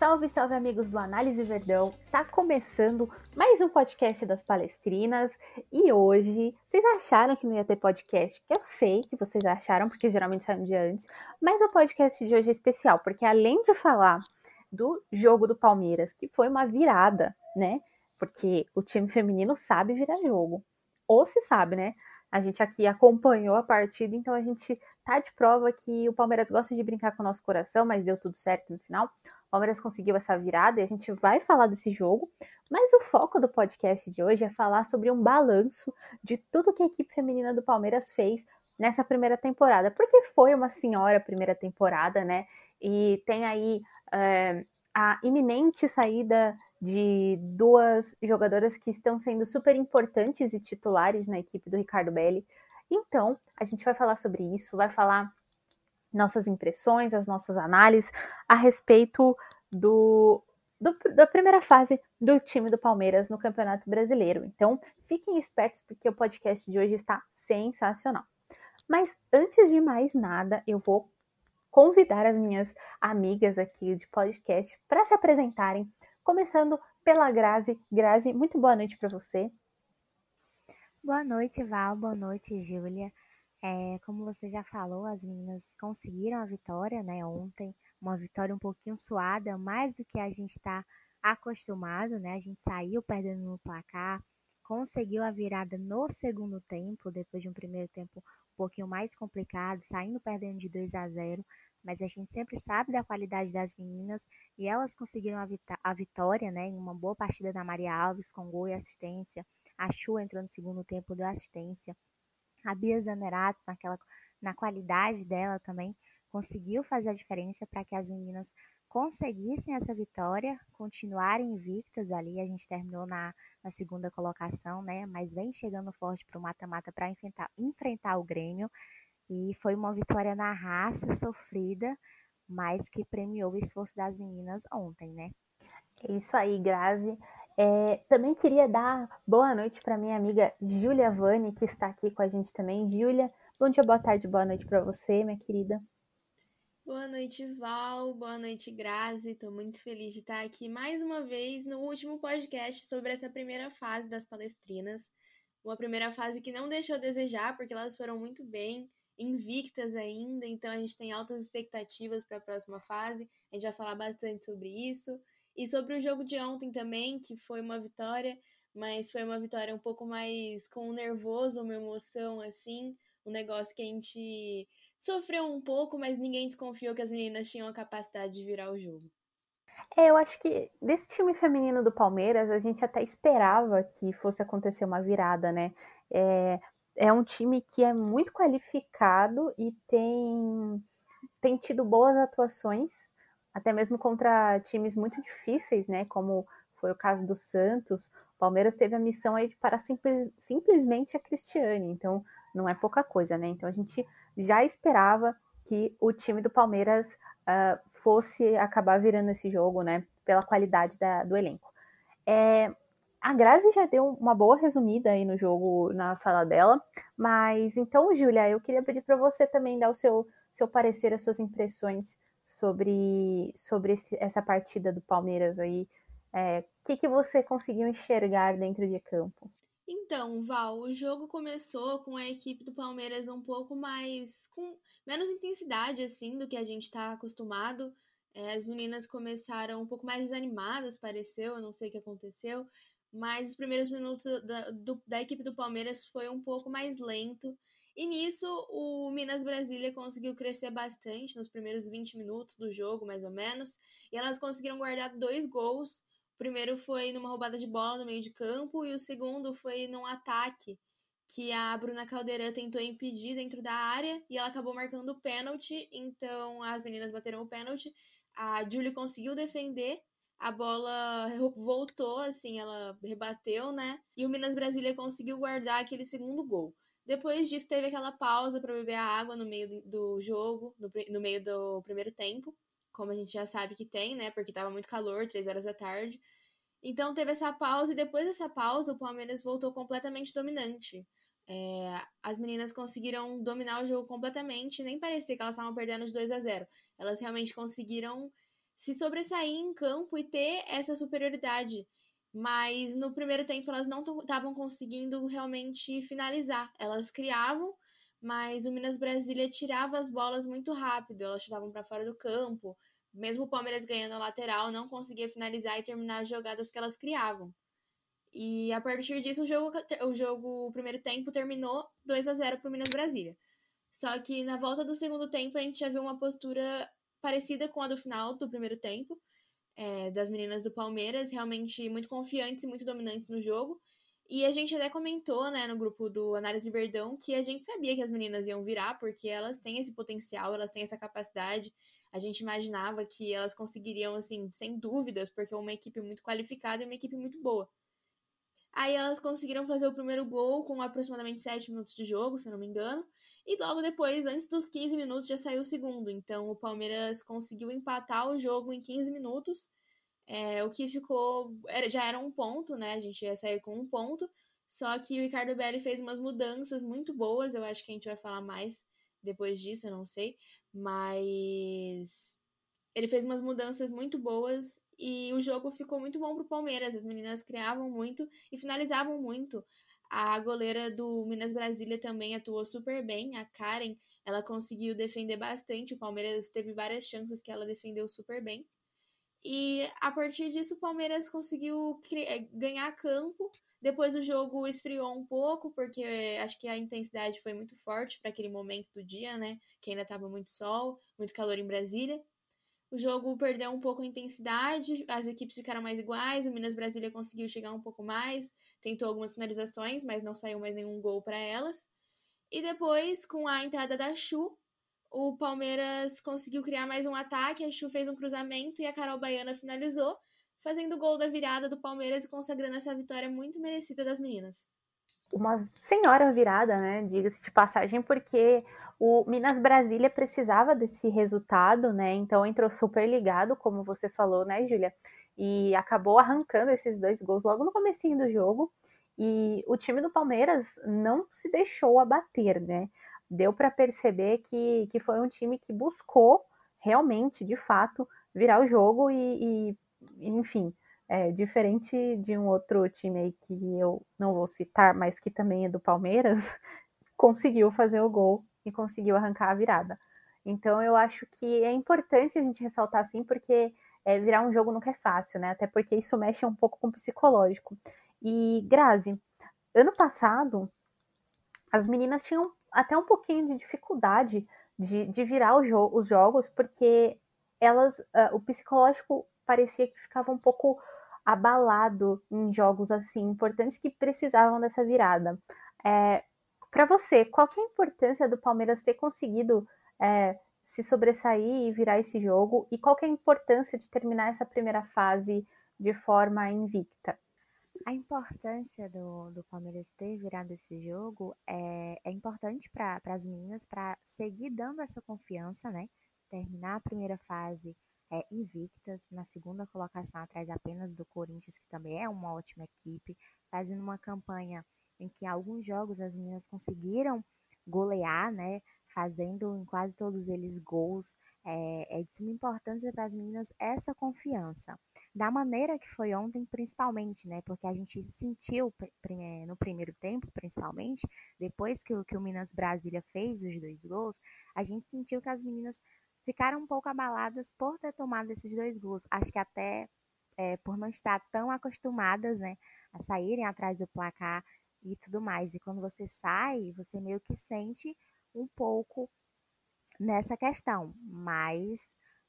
Salve, salve amigos do Análise Verdão. Tá começando mais um podcast das Palestrinas e hoje vocês acharam que não ia ter podcast? Eu sei que vocês acharam porque geralmente sai um dia antes, mas o podcast de hoje é especial porque além de falar do jogo do Palmeiras, que foi uma virada, né? Porque o time feminino sabe virar jogo. Ou se sabe, né? A gente aqui acompanhou a partida, então a gente tá de prova que o Palmeiras gosta de brincar com o nosso coração, mas deu tudo certo no final. Palmeiras conseguiu essa virada e a gente vai falar desse jogo, mas o foco do podcast de hoje é falar sobre um balanço de tudo que a equipe feminina do Palmeiras fez nessa primeira temporada, porque foi uma senhora primeira temporada, né? E tem aí é, a iminente saída de duas jogadoras que estão sendo super importantes e titulares na equipe do Ricardo Belli. Então, a gente vai falar sobre isso, vai falar nossas impressões, as nossas análises a respeito do, do, da primeira fase do time do Palmeiras no Campeonato Brasileiro. Então, fiquem espertos porque o podcast de hoje está sensacional. Mas antes de mais nada, eu vou convidar as minhas amigas aqui de podcast para se apresentarem, começando pela Grazi. Grazi, muito boa noite para você. Boa noite, Val. Boa noite, Júlia. É, como você já falou, as meninas conseguiram a vitória, né, ontem. Uma vitória um pouquinho suada, mais do que a gente está acostumado, né? A gente saiu perdendo no placar, conseguiu a virada no segundo tempo, depois de um primeiro tempo um pouquinho mais complicado, saindo perdendo de 2 a 0, mas a gente sempre sabe da qualidade das meninas e elas conseguiram a, a vitória, né, em uma boa partida da Maria Alves com gol e assistência. A Chu entrou no segundo tempo, deu assistência. A Bia Zanerato, naquela, na qualidade dela também, conseguiu fazer a diferença para que as meninas conseguissem essa vitória, continuarem invictas ali. A gente terminou na, na segunda colocação, né? Mas vem chegando forte para o mata-mata para enfrentar, enfrentar o Grêmio. E foi uma vitória na raça, sofrida, mas que premiou o esforço das meninas ontem, né? É isso aí, Grazi. É, também queria dar boa noite para minha amiga Júlia Vani, que está aqui com a gente também. Júlia, bom dia, boa tarde, boa noite para você, minha querida. Boa noite, Val. Boa noite, Grazi. Estou muito feliz de estar aqui mais uma vez no último podcast sobre essa primeira fase das palestrinas. Uma primeira fase que não deixou a desejar, porque elas foram muito bem, invictas ainda, então a gente tem altas expectativas para a próxima fase. A gente vai falar bastante sobre isso. E sobre o jogo de ontem também, que foi uma vitória, mas foi uma vitória um pouco mais com um nervoso, uma emoção assim, um negócio que a gente sofreu um pouco, mas ninguém desconfiou que as meninas tinham a capacidade de virar o jogo. É, eu acho que desse time feminino do Palmeiras, a gente até esperava que fosse acontecer uma virada, né? É, é um time que é muito qualificado e tem, tem tido boas atuações até mesmo contra times muito difíceis, né? Como foi o caso do Santos. O Palmeiras teve a missão aí de parar simples, simplesmente a Cristiane, então não é pouca coisa, né? Então a gente já esperava que o time do Palmeiras uh, fosse acabar virando esse jogo, né? Pela qualidade da, do elenco. É, a Grazi já deu uma boa resumida aí no jogo, na fala dela, mas então, Júlia, eu queria pedir para você também dar o seu, seu parecer, as suas impressões sobre, sobre esse, essa partida do Palmeiras aí. O é, que, que você conseguiu enxergar dentro de campo? Então, Val, o jogo começou com a equipe do Palmeiras um pouco mais. com menos intensidade, assim, do que a gente está acostumado. É, as meninas começaram um pouco mais desanimadas, pareceu, eu não sei o que aconteceu. Mas os primeiros minutos da, do, da equipe do Palmeiras foi um pouco mais lento. E nisso, o Minas Brasília conseguiu crescer bastante nos primeiros 20 minutos do jogo, mais ou menos. E elas conseguiram guardar dois gols. O primeiro foi numa roubada de bola no meio de campo, e o segundo foi num ataque que a Bruna Caldeirão tentou impedir dentro da área e ela acabou marcando o pênalti. Então as meninas bateram o pênalti. A Julie conseguiu defender a bola voltou, assim, ela rebateu, né? E o Minas Brasília conseguiu guardar aquele segundo gol. Depois disso, teve aquela pausa para beber a água no meio do jogo, no, no, meio do primeiro tempo, como a gente já sabe que tem, né? Porque tava muito calor, três horas da tarde. Então teve essa pausa, e depois dessa pausa, o Palmeiras voltou completamente dominante. É, as meninas conseguiram dominar o jogo completamente, nem parecia que elas estavam perdendo de 2 a 0 Elas realmente conseguiram se sobressair em campo e ter essa superioridade. Mas no primeiro tempo elas não estavam conseguindo realmente finalizar. Elas criavam, mas o Minas Brasília tirava as bolas muito rápido, elas chutavam para fora do campo. Mesmo o Palmeiras ganhando a lateral, não conseguia finalizar e terminar as jogadas que elas criavam. E a partir disso, o jogo, o jogo, o primeiro tempo terminou 2 a 0 para o Minas Brasília. Só que na volta do segundo tempo, a gente já viu uma postura parecida com a do final do primeiro tempo, é, das meninas do Palmeiras, realmente muito confiantes e muito dominantes no jogo. E a gente até comentou, né, no grupo do Análise Verdão, que a gente sabia que as meninas iam virar, porque elas têm esse potencial, elas têm essa capacidade. A gente imaginava que elas conseguiriam, assim, sem dúvidas, porque é uma equipe muito qualificada e uma equipe muito boa. Aí elas conseguiram fazer o primeiro gol com aproximadamente 7 minutos de jogo, se eu não me engano. E logo depois, antes dos 15 minutos, já saiu o segundo. Então o Palmeiras conseguiu empatar o jogo em 15 minutos. É, o que ficou. Era, já era um ponto, né? A gente ia sair com um ponto. Só que o Ricardo Belli fez umas mudanças muito boas. Eu acho que a gente vai falar mais depois disso, eu não sei. Mas ele fez umas mudanças muito boas e o jogo ficou muito bom pro Palmeiras. As meninas criavam muito e finalizavam muito. A goleira do Minas Brasília também atuou super bem. A Karen, ela conseguiu defender bastante. O Palmeiras teve várias chances que ela defendeu super bem. E a partir disso, o Palmeiras conseguiu eh, ganhar campo. Depois o jogo esfriou um pouco, porque acho que a intensidade foi muito forte para aquele momento do dia, né? Que ainda estava muito sol, muito calor em Brasília. O jogo perdeu um pouco a intensidade, as equipes ficaram mais iguais, o Minas Brasília conseguiu chegar um pouco mais, tentou algumas finalizações, mas não saiu mais nenhum gol para elas. E depois, com a entrada da Chu, o Palmeiras conseguiu criar mais um ataque, a Chu fez um cruzamento e a Carol Baiana finalizou, fazendo o gol da virada do Palmeiras e consagrando essa vitória muito merecida das meninas. Uma senhora virada, né? Diga-se de passagem, porque o Minas Brasília precisava desse resultado, né? Então entrou super ligado, como você falou, né, Júlia? E acabou arrancando esses dois gols logo no comecinho do jogo. E o time do Palmeiras não se deixou abater, né? Deu para perceber que, que foi um time que buscou realmente, de fato, virar o jogo e, e enfim, é, diferente de um outro time aí que eu não vou citar, mas que também é do Palmeiras, conseguiu fazer o gol e conseguiu arrancar a virada. Então eu acho que é importante a gente ressaltar assim, porque é, virar um jogo nunca é fácil, né? Até porque isso mexe um pouco com o psicológico. E Grazi, ano passado as meninas tinham até um pouquinho de dificuldade de, de virar jo os jogos, porque elas, uh, o psicológico parecia que ficava um pouco abalado em jogos assim importantes que precisavam dessa virada. É, para você, qual é a importância do Palmeiras ter conseguido é, se sobressair e virar esse jogo? E qual é a importância de terminar essa primeira fase de forma invicta? A importância do, do Palmeiras ter virado esse jogo é, é importante para as meninas, para seguir dando essa confiança, né? Terminar a primeira fase é, invictas, na segunda colocação atrás apenas do Corinthians, que também é uma ótima equipe, fazendo uma campanha em que alguns jogos as meninas conseguiram golear, né? Fazendo em quase todos eles gols. É, é de suma importância para as meninas essa confiança. Da maneira que foi ontem, principalmente, né? Porque a gente sentiu no primeiro tempo, principalmente, depois que o, que o Minas Brasília fez os dois gols, a gente sentiu que as meninas ficaram um pouco abaladas por ter tomado esses dois gols. Acho que até é, por não estar tão acostumadas, né? A saírem atrás do placar e tudo mais. E quando você sai, você meio que sente um pouco nessa questão. Mas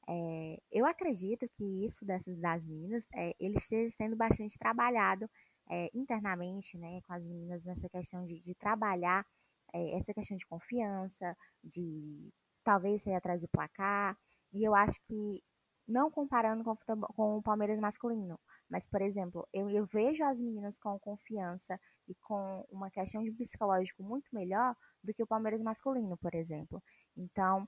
é, eu acredito que isso dessas das meninas, é, ele esteja sendo bastante trabalhado é, internamente, né, com as meninas nessa questão de, de trabalhar essa questão de confiança, de talvez sair atrás do placar. E eu acho que não comparando com, com o Palmeiras masculino, mas, por exemplo, eu, eu vejo as meninas com confiança e com uma questão de psicológico muito melhor do que o Palmeiras masculino, por exemplo. Então,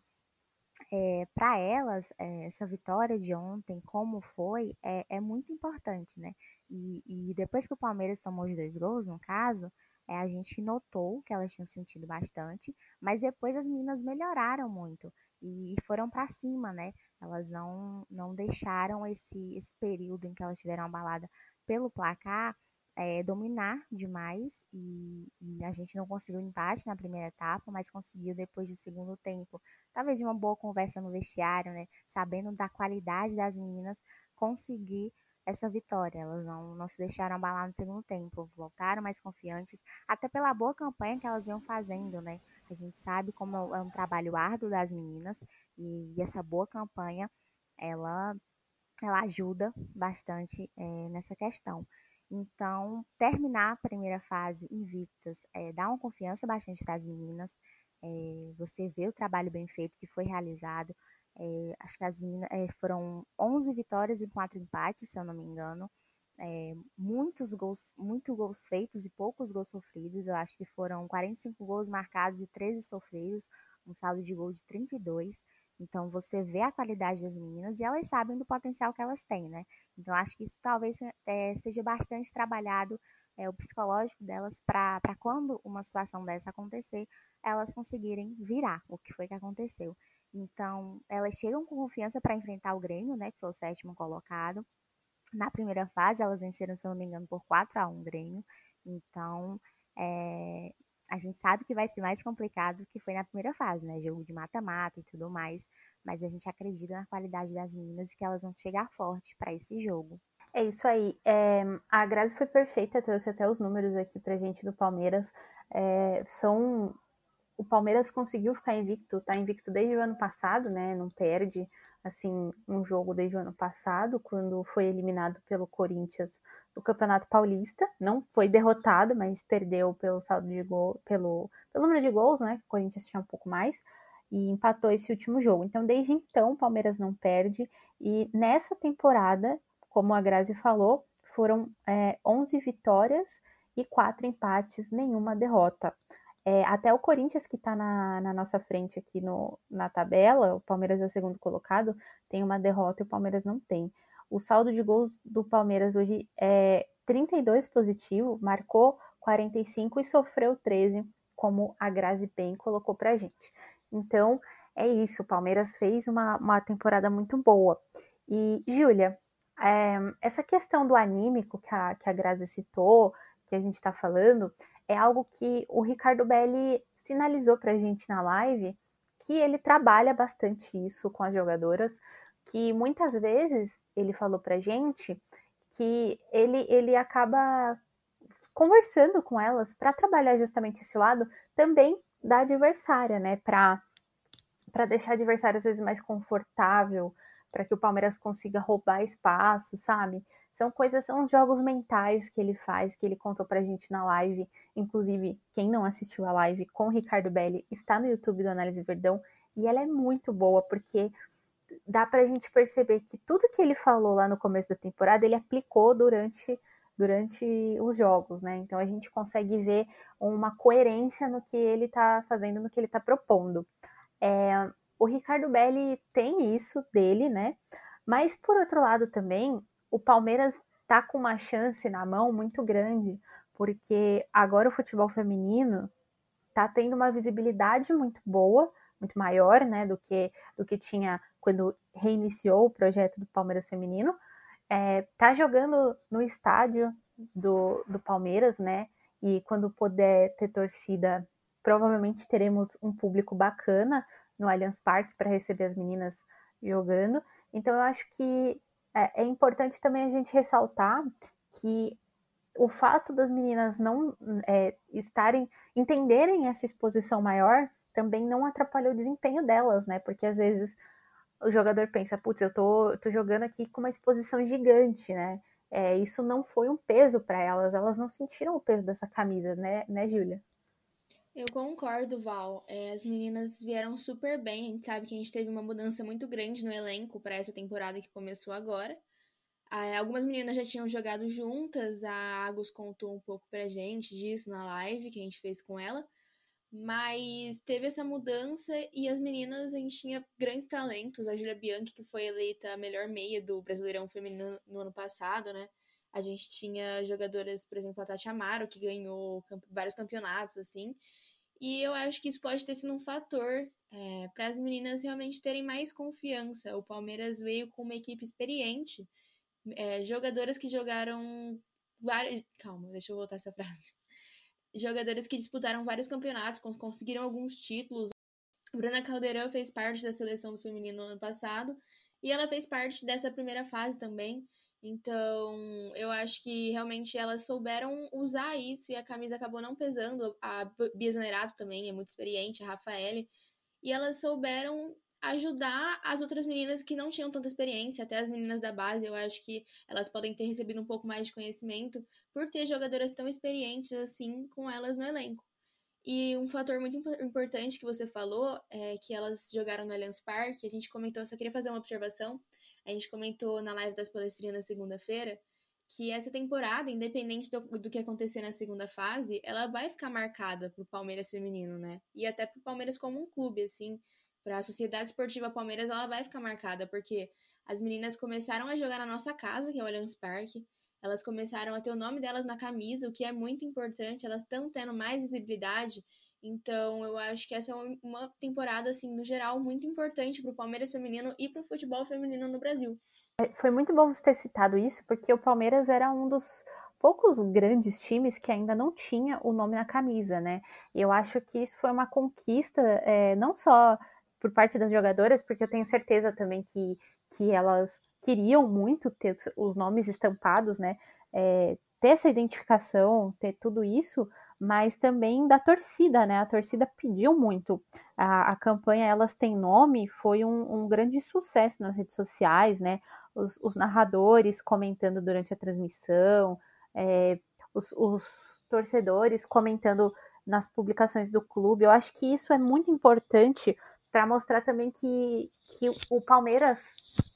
é, para elas, é, essa vitória de ontem, como foi, é, é muito importante, né? E, e, depois que o Palmeiras tomou os dois gols, no caso, é, a gente notou que elas tinham sentido bastante, mas depois as meninas melhoraram muito. e foram para cima, né? Elas não, não deixaram esse, esse período em que elas tiveram abalada pelo placar é, dominar demais e, e, a gente não conseguiu empate na primeira etapa, mas conseguiu depois do segundo tempo, talvez de uma boa conversa no vestiário, né? Sabendo da qualidade das meninas, conseguir essa vitória. Elas não, não se deixaram abalar no segundo tempo, voltaram mais confiantes, até pela boa campanha que elas iam fazendo, né? A gente sabe como é um trabalho árduo das meninas e, e essa boa campanha, ela, ela ajuda bastante é, nessa questão. Então, terminar a primeira fase invictas é, dá uma confiança bastante para as meninas. É, você vê o trabalho bem feito que foi realizado. É, acho que as meninas foram 11 vitórias e 4 empates, se eu não me engano. Muitos gols, muitos gols feitos e poucos gols sofridos. Eu acho que foram 45 gols marcados e 13 sofridos, um saldo de gol de 32. Então você vê a qualidade das meninas e elas sabem do potencial que elas têm, né? Então acho que isso talvez é, seja bastante trabalhado é, o psicológico delas para quando uma situação dessa acontecer, elas conseguirem virar o que foi que aconteceu. Então elas chegam com confiança para enfrentar o Grêmio, né? Que foi o sétimo colocado. Na primeira fase, elas venceram, se não me engano, por 4 a 1 Grêmio. Então, é, a gente sabe que vai ser mais complicado do que foi na primeira fase, né? Jogo de mata-mata e tudo mais. Mas a gente acredita na qualidade das meninas e que elas vão chegar forte para esse jogo. É isso aí. É, a Grazi foi perfeita, trouxe até os números aqui pra gente do Palmeiras. É, são. O Palmeiras conseguiu ficar invicto, tá invicto desde o ano passado, né? Não perde assim um jogo desde o ano passado, quando foi eliminado pelo Corinthians do Campeonato Paulista. Não foi derrotado, mas perdeu pelo saldo de gol, pelo, pelo número de gols, né? O Corinthians tinha um pouco mais e empatou esse último jogo. Então, desde então, o Palmeiras não perde. E nessa temporada, como a Grazi falou, foram é, 11 vitórias e 4 empates, nenhuma derrota. É, até o Corinthians, que está na, na, nossa frente aqui no, na tabela, o Palmeiras é o segundo colocado, tem uma derrota e o Palmeiras não tem. O saldo de gols do Palmeiras hoje é 32 positivo, marcou 45 e sofreu 13, como a Grazi bem colocou pra gente. Então, é isso, o Palmeiras fez uma, uma temporada muito boa. E, Júlia, é, essa questão do anímico que a, que a Grazi citou, que a gente está falando, é algo que o Ricardo Belli sinalizou para a gente na live que ele trabalha bastante isso com as jogadoras, que muitas vezes ele falou para a gente que ele, ele acaba conversando com elas para trabalhar justamente esse lado também da adversária, né? Para deixar a adversária às vezes mais confortável, para que o Palmeiras consiga roubar espaço, sabe? São coisas, são os jogos mentais que ele faz, que ele contou pra gente na live. Inclusive, quem não assistiu a live com o Ricardo Belli está no YouTube do Análise Verdão e ela é muito boa porque dá pra gente perceber que tudo que ele falou lá no começo da temporada ele aplicou durante durante os jogos, né? Então a gente consegue ver uma coerência no que ele tá fazendo, no que ele tá propondo. É, o Ricardo Belli tem isso dele, né? Mas por outro lado também, o Palmeiras tá com uma chance na mão muito grande, porque agora o futebol feminino tá tendo uma visibilidade muito boa, muito maior, né, do que do que tinha quando reiniciou o projeto do Palmeiras feminino. É, tá jogando no estádio do, do Palmeiras, né? E quando puder ter torcida, provavelmente teremos um público bacana no Allianz Parque para receber as meninas jogando. Então eu acho que é, é importante também a gente ressaltar que o fato das meninas não é, estarem, entenderem essa exposição maior, também não atrapalhou o desempenho delas, né? Porque às vezes o jogador pensa, putz, eu tô, tô jogando aqui com uma exposição gigante, né? É, isso não foi um peso para elas, elas não sentiram o peso dessa camisa, né, né, Júlia? Eu concordo, Val. É, as meninas vieram super bem. A gente sabe que a gente teve uma mudança muito grande no elenco para essa temporada que começou agora. Ah, algumas meninas já tinham jogado juntas, a Agus contou um pouco pra gente disso na live que a gente fez com ela. Mas teve essa mudança e as meninas, a gente tinha grandes talentos. A Julia Bianchi, que foi eleita a melhor meia do Brasileirão Feminino no ano passado, né? A gente tinha jogadoras, por exemplo, a Tati Amaro, que ganhou vários campeonatos, assim. E eu acho que isso pode ter sido um fator é, para as meninas realmente terem mais confiança. O Palmeiras veio com uma equipe experiente, é, jogadoras que jogaram várias. Calma, deixa eu voltar essa frase. Jogadoras que disputaram vários campeonatos, conseguiram alguns títulos. Bruna Caldeirão fez parte da seleção do feminino no ano passado e ela fez parte dessa primeira fase também. Então, eu acho que realmente elas souberam usar isso e a camisa acabou não pesando. A Bia Zanerato também é muito experiente, a Rafaele. E elas souberam ajudar as outras meninas que não tinham tanta experiência, até as meninas da base, eu acho que elas podem ter recebido um pouco mais de conhecimento por ter jogadoras tão experientes assim com elas no elenco. E um fator muito importante que você falou é que elas jogaram no Allianz Parque, a gente comentou, só queria fazer uma observação, a gente comentou na live das palestrinas segunda-feira, que essa temporada, independente do, do, que acontecer na segunda fase, ela vai ficar marcada pro Palmeiras feminino, né? E até pro Palmeiras como um clube, assim, para a Sociedade Esportiva Palmeiras, ela vai ficar marcada, porque as meninas começaram a jogar na nossa casa, que é o Allianz Parque, elas começaram a ter o nome delas na camisa, o que é muito importante, elas estão tendo mais visibilidade, então eu acho que essa é uma temporada, assim, no geral, muito importante para o Palmeiras feminino e para o futebol feminino no Brasil. É, foi muito bom você ter citado isso, porque o Palmeiras era um dos poucos grandes times que ainda não tinha o nome na camisa, né? E eu acho que isso foi uma conquista, é, não só por parte das jogadoras, porque eu tenho certeza também que, que elas queriam muito ter os nomes estampados, né? É, ter essa identificação, ter tudo isso, mas também da torcida, né? A torcida pediu muito. A, a campanha Elas Têm Nome foi um, um, grande sucesso nas redes sociais, né? Os, os narradores comentando durante a transmissão, é, os, os torcedores comentando nas publicações do clube. Eu acho que isso é muito importante para mostrar também que, que o Palmeiras,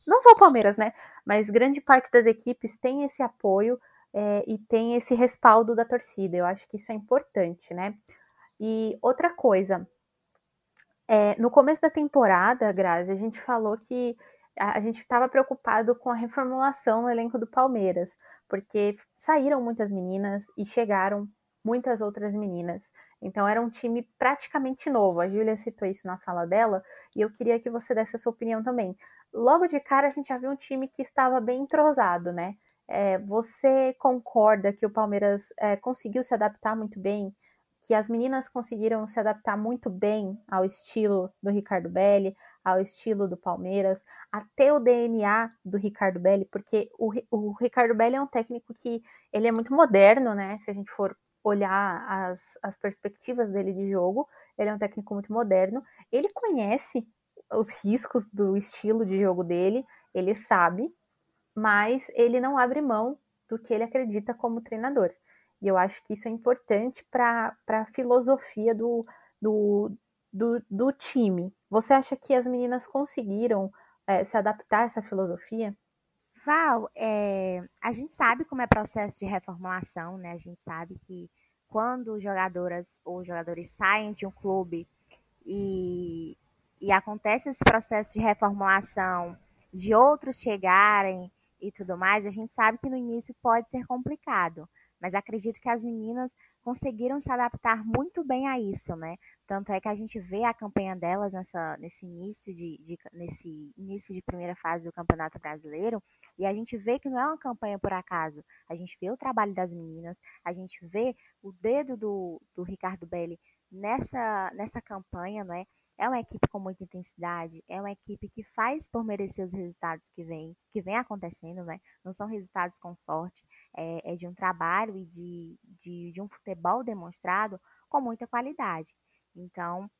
não só o Palmeiras, né? Mas grande parte das equipes tem esse apoio é, e tem esse respaldo da torcida. Eu acho que isso é importante, né? E outra coisa, é, no começo da temporada, Grazi, a gente falou que a, gente estava preocupado com a reformulação no elenco do Palmeiras, porque saíram muitas meninas e chegaram muitas outras meninas. Então era um time praticamente novo. A Júlia citou isso na fala dela e eu queria que você desse a sua opinião também. Logo de cara a gente já viu um time que estava bem entrosado, né? É, você concorda que o Palmeiras é, conseguiu se adaptar muito bem? Que as meninas conseguiram se adaptar muito bem ao estilo do Ricardo Belli, ao estilo do Palmeiras, até o DNA do Ricardo Belli, porque o, o Ricardo Belli é um técnico que ele é muito moderno, né? Se a gente for olhar as, as perspectivas dele de jogo. Ele é um técnico muito moderno. Ele conhece os riscos do estilo de jogo dele, ele sabe, mas ele não abre mão do que ele acredita como treinador. E eu acho que isso é importante para a filosofia do, do, do, do, time. Você acha que as meninas conseguiram é, se adaptar a essa filosofia? Val, é, a gente sabe como é processo de reformulação, né? A gente sabe que quando jogadoras ou jogadores saem de um clube e, e acontece esse processo de reformulação, de outros chegarem e tudo mais, a gente sabe que no início pode ser complicado, mas acredito que as meninas conseguiram se adaptar muito bem a isso, né? Tanto é que a gente vê a campanha delas nessa, nesse início de, de, nesse início de primeira fase do Campeonato Brasileiro, e a gente vê que não é uma campanha por acaso. A gente vê o trabalho das meninas, a gente vê o dedo do, do Ricardo Belli nessa, nessa campanha, não é? É uma equipe com muita intensidade, é uma equipe que faz por merecer os resultados que vem, que vem acontecendo, né? Não são resultados com sorte, é, é de um trabalho e de, de, de um futebol demonstrado com muita qualidade. Então,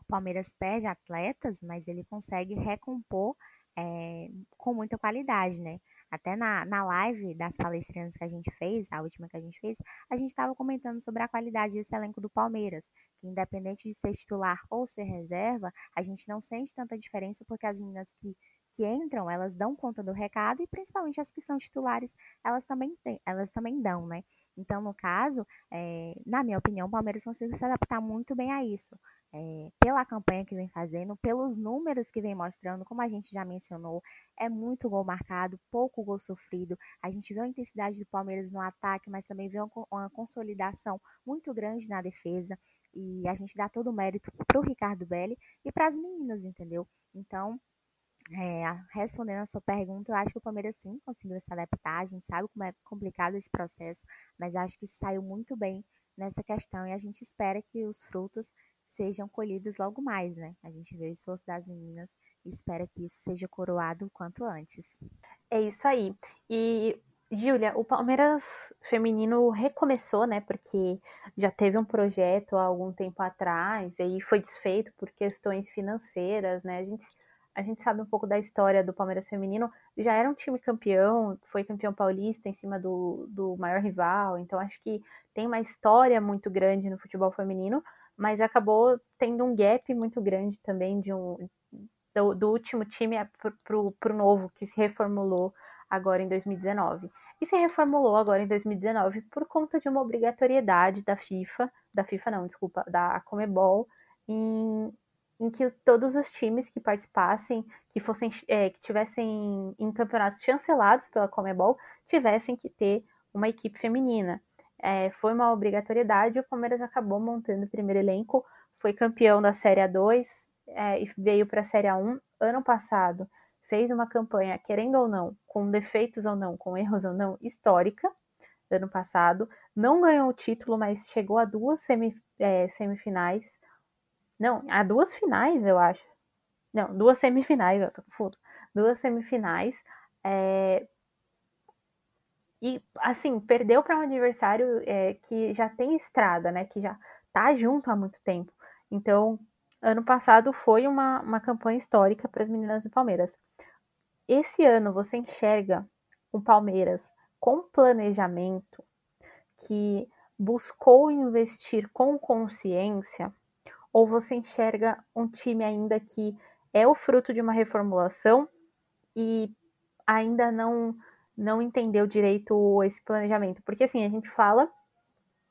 o Palmeiras perde atletas, mas ele consegue recompor é, com muita qualidade, né? Até na, na live das palestrinas que a gente fez, a última que a gente fez, a gente estava comentando sobre a qualidade desse elenco do Palmeiras. Que independente de ser titular ou ser reserva, a gente não sente tanta diferença porque as meninas que, que entram, elas dão conta do recado e principalmente as que são titulares, elas também, elas também dão, né? Então, no caso, é, na minha opinião, o Palmeiras conseguiu se adaptar muito bem a isso. É, pela campanha que vem fazendo, pelos números que vem mostrando, como a gente já mencionou, é muito gol marcado, pouco gol sofrido. A gente vê a intensidade do Palmeiras no ataque, mas também vê uma, uma consolidação muito grande na defesa. E a gente dá todo o mérito para o Ricardo Belli e para as meninas, entendeu? Então, é, respondendo a sua pergunta, eu acho que o Palmeiras sim conseguiu se adaptar. A gente sabe como é complicado esse processo, mas acho que saiu muito bem nessa questão e a gente espera que os frutos sejam colhidos logo mais, né? A gente vê o esforço das meninas e espera que isso seja coroado o quanto antes. É isso aí. E Júlia, o Palmeiras feminino recomeçou, né? Porque já teve um projeto há algum tempo atrás, e aí foi desfeito por questões financeiras, né? A gente, a gente sabe um pouco da história do Palmeiras feminino. Já era um time campeão, foi campeão paulista em cima do, do maior rival, então acho que tem uma história muito grande no futebol feminino, mas acabou tendo um gap muito grande também de um do, do último time para o novo que se reformulou agora em 2019. E se reformulou agora em 2019 por conta de uma obrigatoriedade da FIFA, da FIFA não, desculpa, da Comebol, em, em que todos os times que participassem, que fossem, é, que tivessem em campeonatos chancelados pela Comebol, tivessem que ter uma equipe feminina. É, foi uma obrigatoriedade, o Palmeiras acabou montando o primeiro elenco, foi campeão da Série A2 é, e veio para a Série A1 ano passado fez uma campanha, querendo ou não, com defeitos ou não, com erros ou não, histórica, ano passado. Não ganhou o título, mas chegou a duas é, semifinais. Não, a duas finais, eu acho. Não, duas semifinais, eu tô confuso. Duas semifinais. É... E, assim, perdeu para um adversário é, que já tem estrada, né? Que já tá junto há muito tempo. Então, ano passado foi uma, uma campanha histórica para as meninas do Palmeiras. Esse ano você enxerga um Palmeiras com planejamento que buscou investir com consciência, ou você enxerga um time ainda que é o fruto de uma reformulação e ainda não não entendeu direito esse planejamento? Porque assim, a gente fala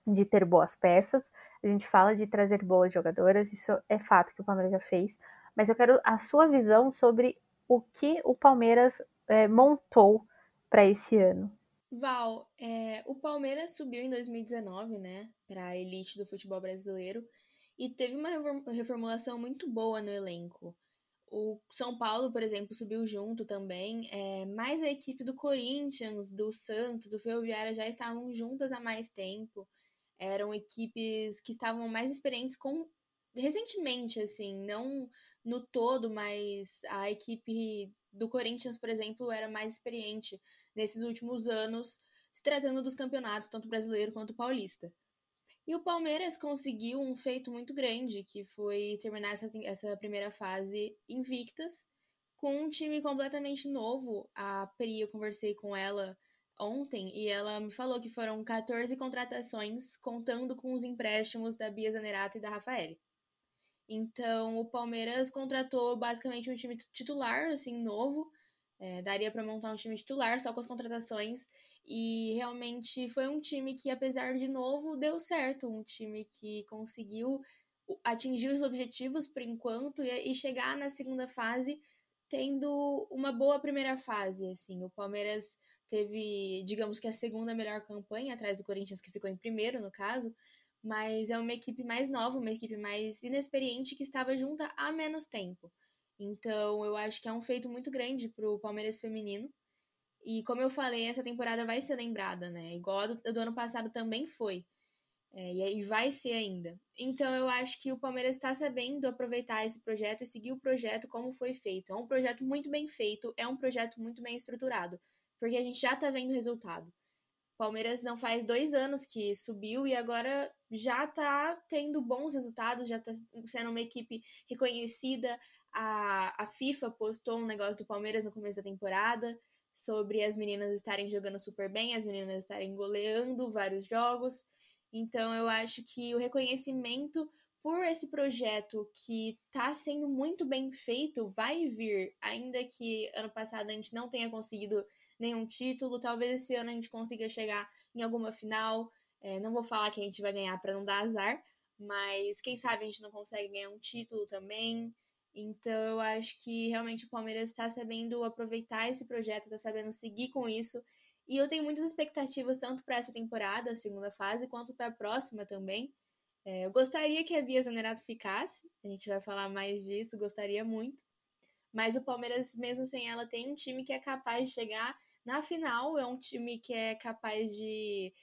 de ter boas peças, a gente fala de trazer boas jogadoras, isso é fato que o Palmeiras já fez, mas eu quero a sua visão sobre o que o Palmeiras é, montou para esse ano. Val, é, o Palmeiras subiu em 2019, né, para a elite do futebol brasileiro e teve uma reformulação muito boa no elenco. O São Paulo, por exemplo, subiu junto também, é, mas a equipe do Corinthians, do Santos, do Ferroviária já estavam juntas há mais tempo. Eram equipes que estavam mais experientes com recentemente, assim, não no todo, mas a equipe do Corinthians, por exemplo, era mais experiente nesses últimos anos, se tratando dos campeonatos, tanto brasileiro quanto paulista. E o Palmeiras conseguiu um feito muito grande, que foi terminar essa, essa primeira fase invictas, com um time completamente novo. A Pri, eu conversei com ela ontem e ela me falou que foram 14 contratações, contando com os empréstimos da Bia Zanerato e da Rafael. Então, o Palmeiras contratou basicamente um time titular, assim, novo. É, daria para montar um time titular só com as contratações. E realmente foi um time que, apesar de novo, deu certo. Um time que conseguiu atingir os objetivos por enquanto e, e chegar na segunda fase tendo uma boa primeira fase. Assim, o Palmeiras teve, digamos que a segunda melhor campanha, atrás do Corinthians, que ficou em primeiro, no caso mas é uma equipe mais nova, uma equipe mais inexperiente que estava junta há menos tempo. Então, eu acho que é um feito muito grande para o Palmeiras feminino. E como eu falei, essa temporada vai ser lembrada, né? Igual a do, do ano passado também foi. É, e vai ser ainda. Então, eu acho que o Palmeiras está sabendo aproveitar esse projeto e seguir o projeto como foi feito. É um projeto muito bem feito, é um projeto muito bem estruturado, porque a gente já está vendo o resultado. Palmeiras não faz dois anos que subiu e agora já tá tendo bons resultados, já tá sendo uma equipe reconhecida. A, a FIFA postou um negócio do Palmeiras no começo da temporada sobre as meninas estarem jogando super bem, as meninas estarem goleando vários jogos. Então eu acho que o reconhecimento por esse projeto que está sendo muito bem feito vai vir, ainda que ano passado a gente não tenha conseguido nenhum título. Talvez esse ano a gente consiga chegar em alguma final. É, não vou falar que a gente vai ganhar para não dar azar, mas quem sabe a gente não consegue ganhar um título também. Então eu acho que realmente o Palmeiras está sabendo aproveitar esse projeto, está sabendo seguir com isso. E eu tenho muitas expectativas tanto para essa temporada, a segunda fase, quanto para a próxima também. É, eu gostaria que a Bia Zanerato ficasse, a gente vai falar mais disso, gostaria muito. Mas o Palmeiras, mesmo sem ela, tem um time que é capaz de chegar na final, é um time que é capaz de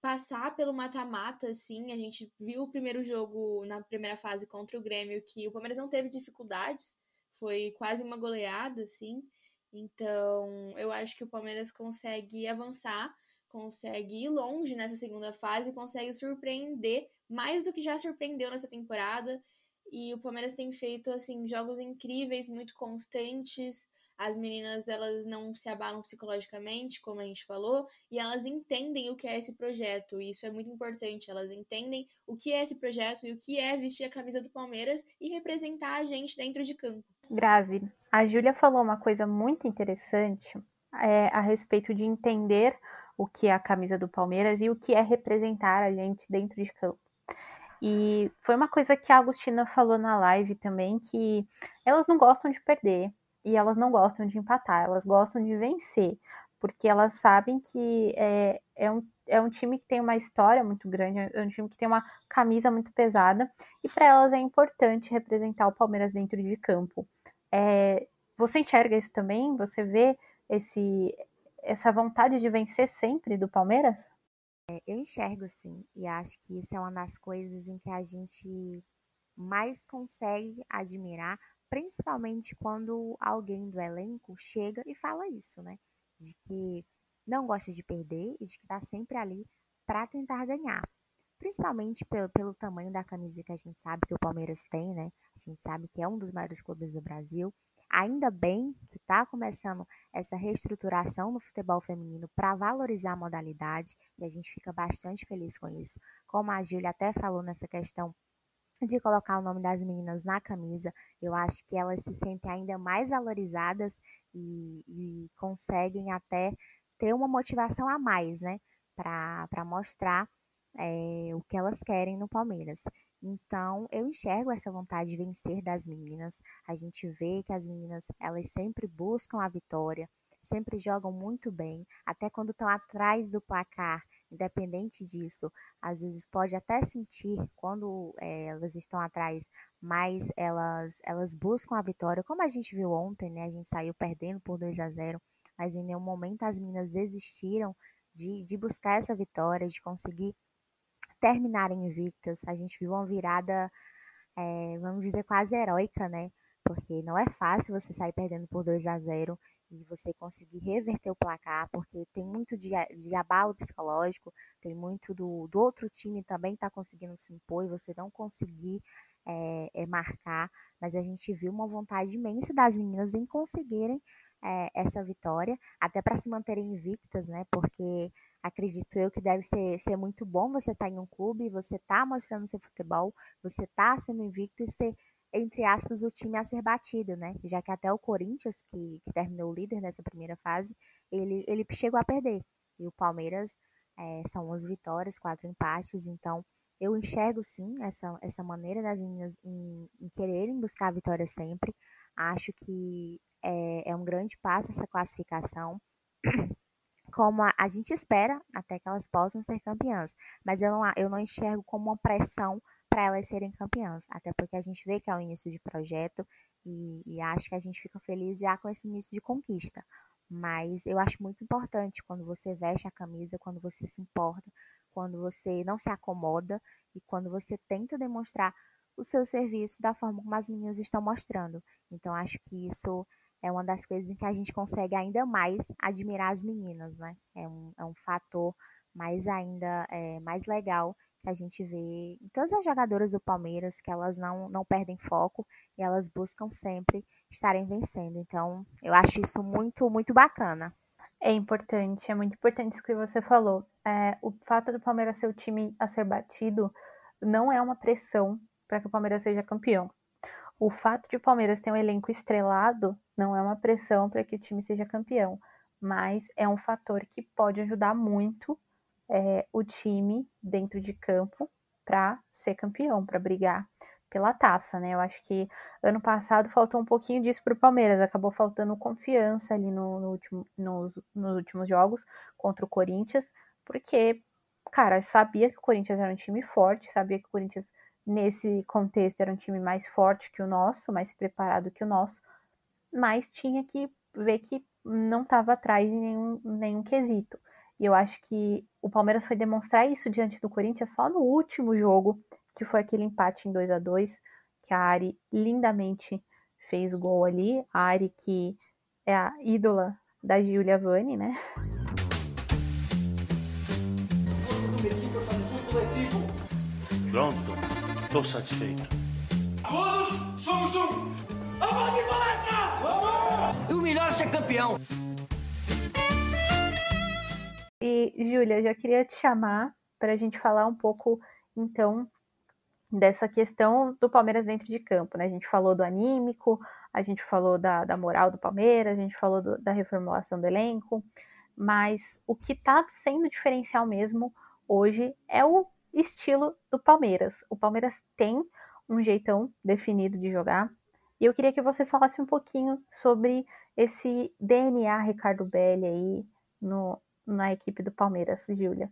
passar pelo mata-mata, assim. A gente viu o primeiro jogo na primeira fase contra o Grêmio, que o Palmeiras não teve dificuldades, foi quase uma goleada, assim. Então, eu acho que o Palmeiras consegue avançar, consegue ir longe nessa segunda fase, consegue surpreender mais do que já surpreendeu nessa temporada. E o Palmeiras tem feito assim jogos incríveis, muito constantes. As meninas elas não se abalam psicologicamente, como a gente falou, e elas entendem o que é esse projeto. E isso é muito importante. Elas entendem o que é esse projeto e o que é vestir a camisa do Palmeiras e representar a gente dentro de campo. Grave. A Júlia falou uma coisa muito interessante é, a respeito de entender o que é a camisa do Palmeiras e o que é representar a gente dentro de campo. E foi uma coisa que a Agostina falou na live também, que elas não gostam de perder e elas não gostam de empatar, elas gostam de vencer, porque elas sabem que é, é, um, é um time que tem uma história muito grande, é um time que tem uma camisa muito pesada, e para elas é importante representar o Palmeiras dentro de campo. É, você enxerga isso também? Você vê esse, essa vontade de vencer sempre do Palmeiras? É, eu enxergo sim, e acho que isso é uma das coisas em que a gente mais consegue admirar, principalmente quando alguém do elenco chega e fala isso, né? De que não gosta de perder e de que está sempre ali para tentar ganhar. Principalmente pelo, pelo tamanho da camisa que a gente sabe que o Palmeiras tem, né? A gente sabe que é um dos maiores clubes do Brasil. Ainda bem que está começando essa reestruturação no futebol feminino para valorizar a modalidade e a gente fica bastante feliz com isso. Como a Júlia até falou nessa questão de colocar o nome das meninas na camisa, eu acho que elas se sentem ainda mais valorizadas e, e conseguem até ter uma motivação a mais, né, para mostrar é, o que elas querem no Palmeiras. Então, eu enxergo essa vontade de vencer das meninas. A gente vê que as meninas, elas sempre buscam a vitória, sempre jogam muito bem, até quando estão atrás do placar. Independente disso, às vezes pode até sentir quando é, elas estão atrás, mas elas elas buscam a vitória, como a gente viu ontem, né? A gente saiu perdendo por 2 a 0, mas em nenhum momento as meninas desistiram de, de buscar essa vitória, de conseguir terminarem invictas. A gente viu uma virada, é, vamos dizer, quase heróica, né? Porque não é fácil você sair perdendo por 2 a 0 e você conseguir reverter o placar, porque tem muito de, de abalo psicológico, tem muito do, do outro time também tá conseguindo se impor e você não conseguir é, é, marcar, mas a gente viu uma vontade imensa das meninas em conseguirem é, essa vitória, até para se manterem invictas, né? Porque acredito eu que deve ser, ser muito bom você estar tá em um clube, você tá mostrando seu futebol, você tá sendo invicto e ser, entre aspas, o time a ser batido, né? Já que até o Corinthians, que, que terminou líder nessa primeira fase, ele, ele chegou a perder. E o Palmeiras é, são 11 vitórias, quatro empates, então eu enxergo sim essa, essa maneira das meninas em, em quererem buscar a vitória sempre. Acho que é, é um grande passo essa classificação como a, a, gente espera até que elas possam ser campeãs. Mas eu não, eu não enxergo como uma pressão para elas serem campeãs, até porque a gente vê que é o início de projeto e, e acho que a gente fica feliz já com esse início de conquista. Mas eu acho muito importante quando você veste a camisa, quando você se importa, quando você não se acomoda e quando você tenta demonstrar o seu serviço da forma como as meninas estão mostrando. Então acho que isso é uma das coisas em que a gente consegue ainda mais admirar as meninas, né? É um, é um fator mais ainda é, mais legal que a gente vê em todas as jogadoras do Palmeiras, que elas não, não perdem foco e elas buscam sempre estarem vencendo. Então, eu acho isso muito, muito bacana. É importante, é muito importante isso que você falou. É, o fato do Palmeiras ser o time a ser batido não é uma pressão para que o Palmeiras seja campeão o fato de o Palmeiras ter um elenco estrelado não é uma pressão para que o time seja campeão, mas é um fator que pode ajudar muito é, o time dentro de campo para ser campeão, para brigar pela taça, né? Eu acho que ano passado faltou um pouquinho disso para o Palmeiras, acabou faltando confiança ali no, no último, nos, nos últimos jogos contra o Corinthians, porque cara, sabia que o Corinthians era um time forte, sabia que o Corinthians, nesse contexto, era um time mais forte que o nosso, mais preparado que o nosso, mas tinha que ver que não estava atrás em nenhum, nenhum quesito. E eu acho que o Palmeiras foi demonstrar isso diante do Corinthians só no último jogo, que foi aquele empate em 2 a 2 que a Ari lindamente fez o gol ali. A Ari que é a ídola da Giulia Vani, né? Pronto, estou satisfeito. Todos somos um! Vamos, palestra! Vamos! O melhor é ser campeão. Júlia, já queria te chamar para a gente falar um pouco, então, dessa questão do Palmeiras dentro de campo, né? A gente falou do anímico, a gente falou da, da moral do Palmeiras, a gente falou do, da reformulação do elenco, mas o que está sendo diferencial mesmo hoje é o estilo do Palmeiras. O Palmeiras tem um jeitão definido de jogar. E eu queria que você falasse um pouquinho sobre esse DNA Ricardo Belli aí no, na equipe do Palmeiras, Júlia.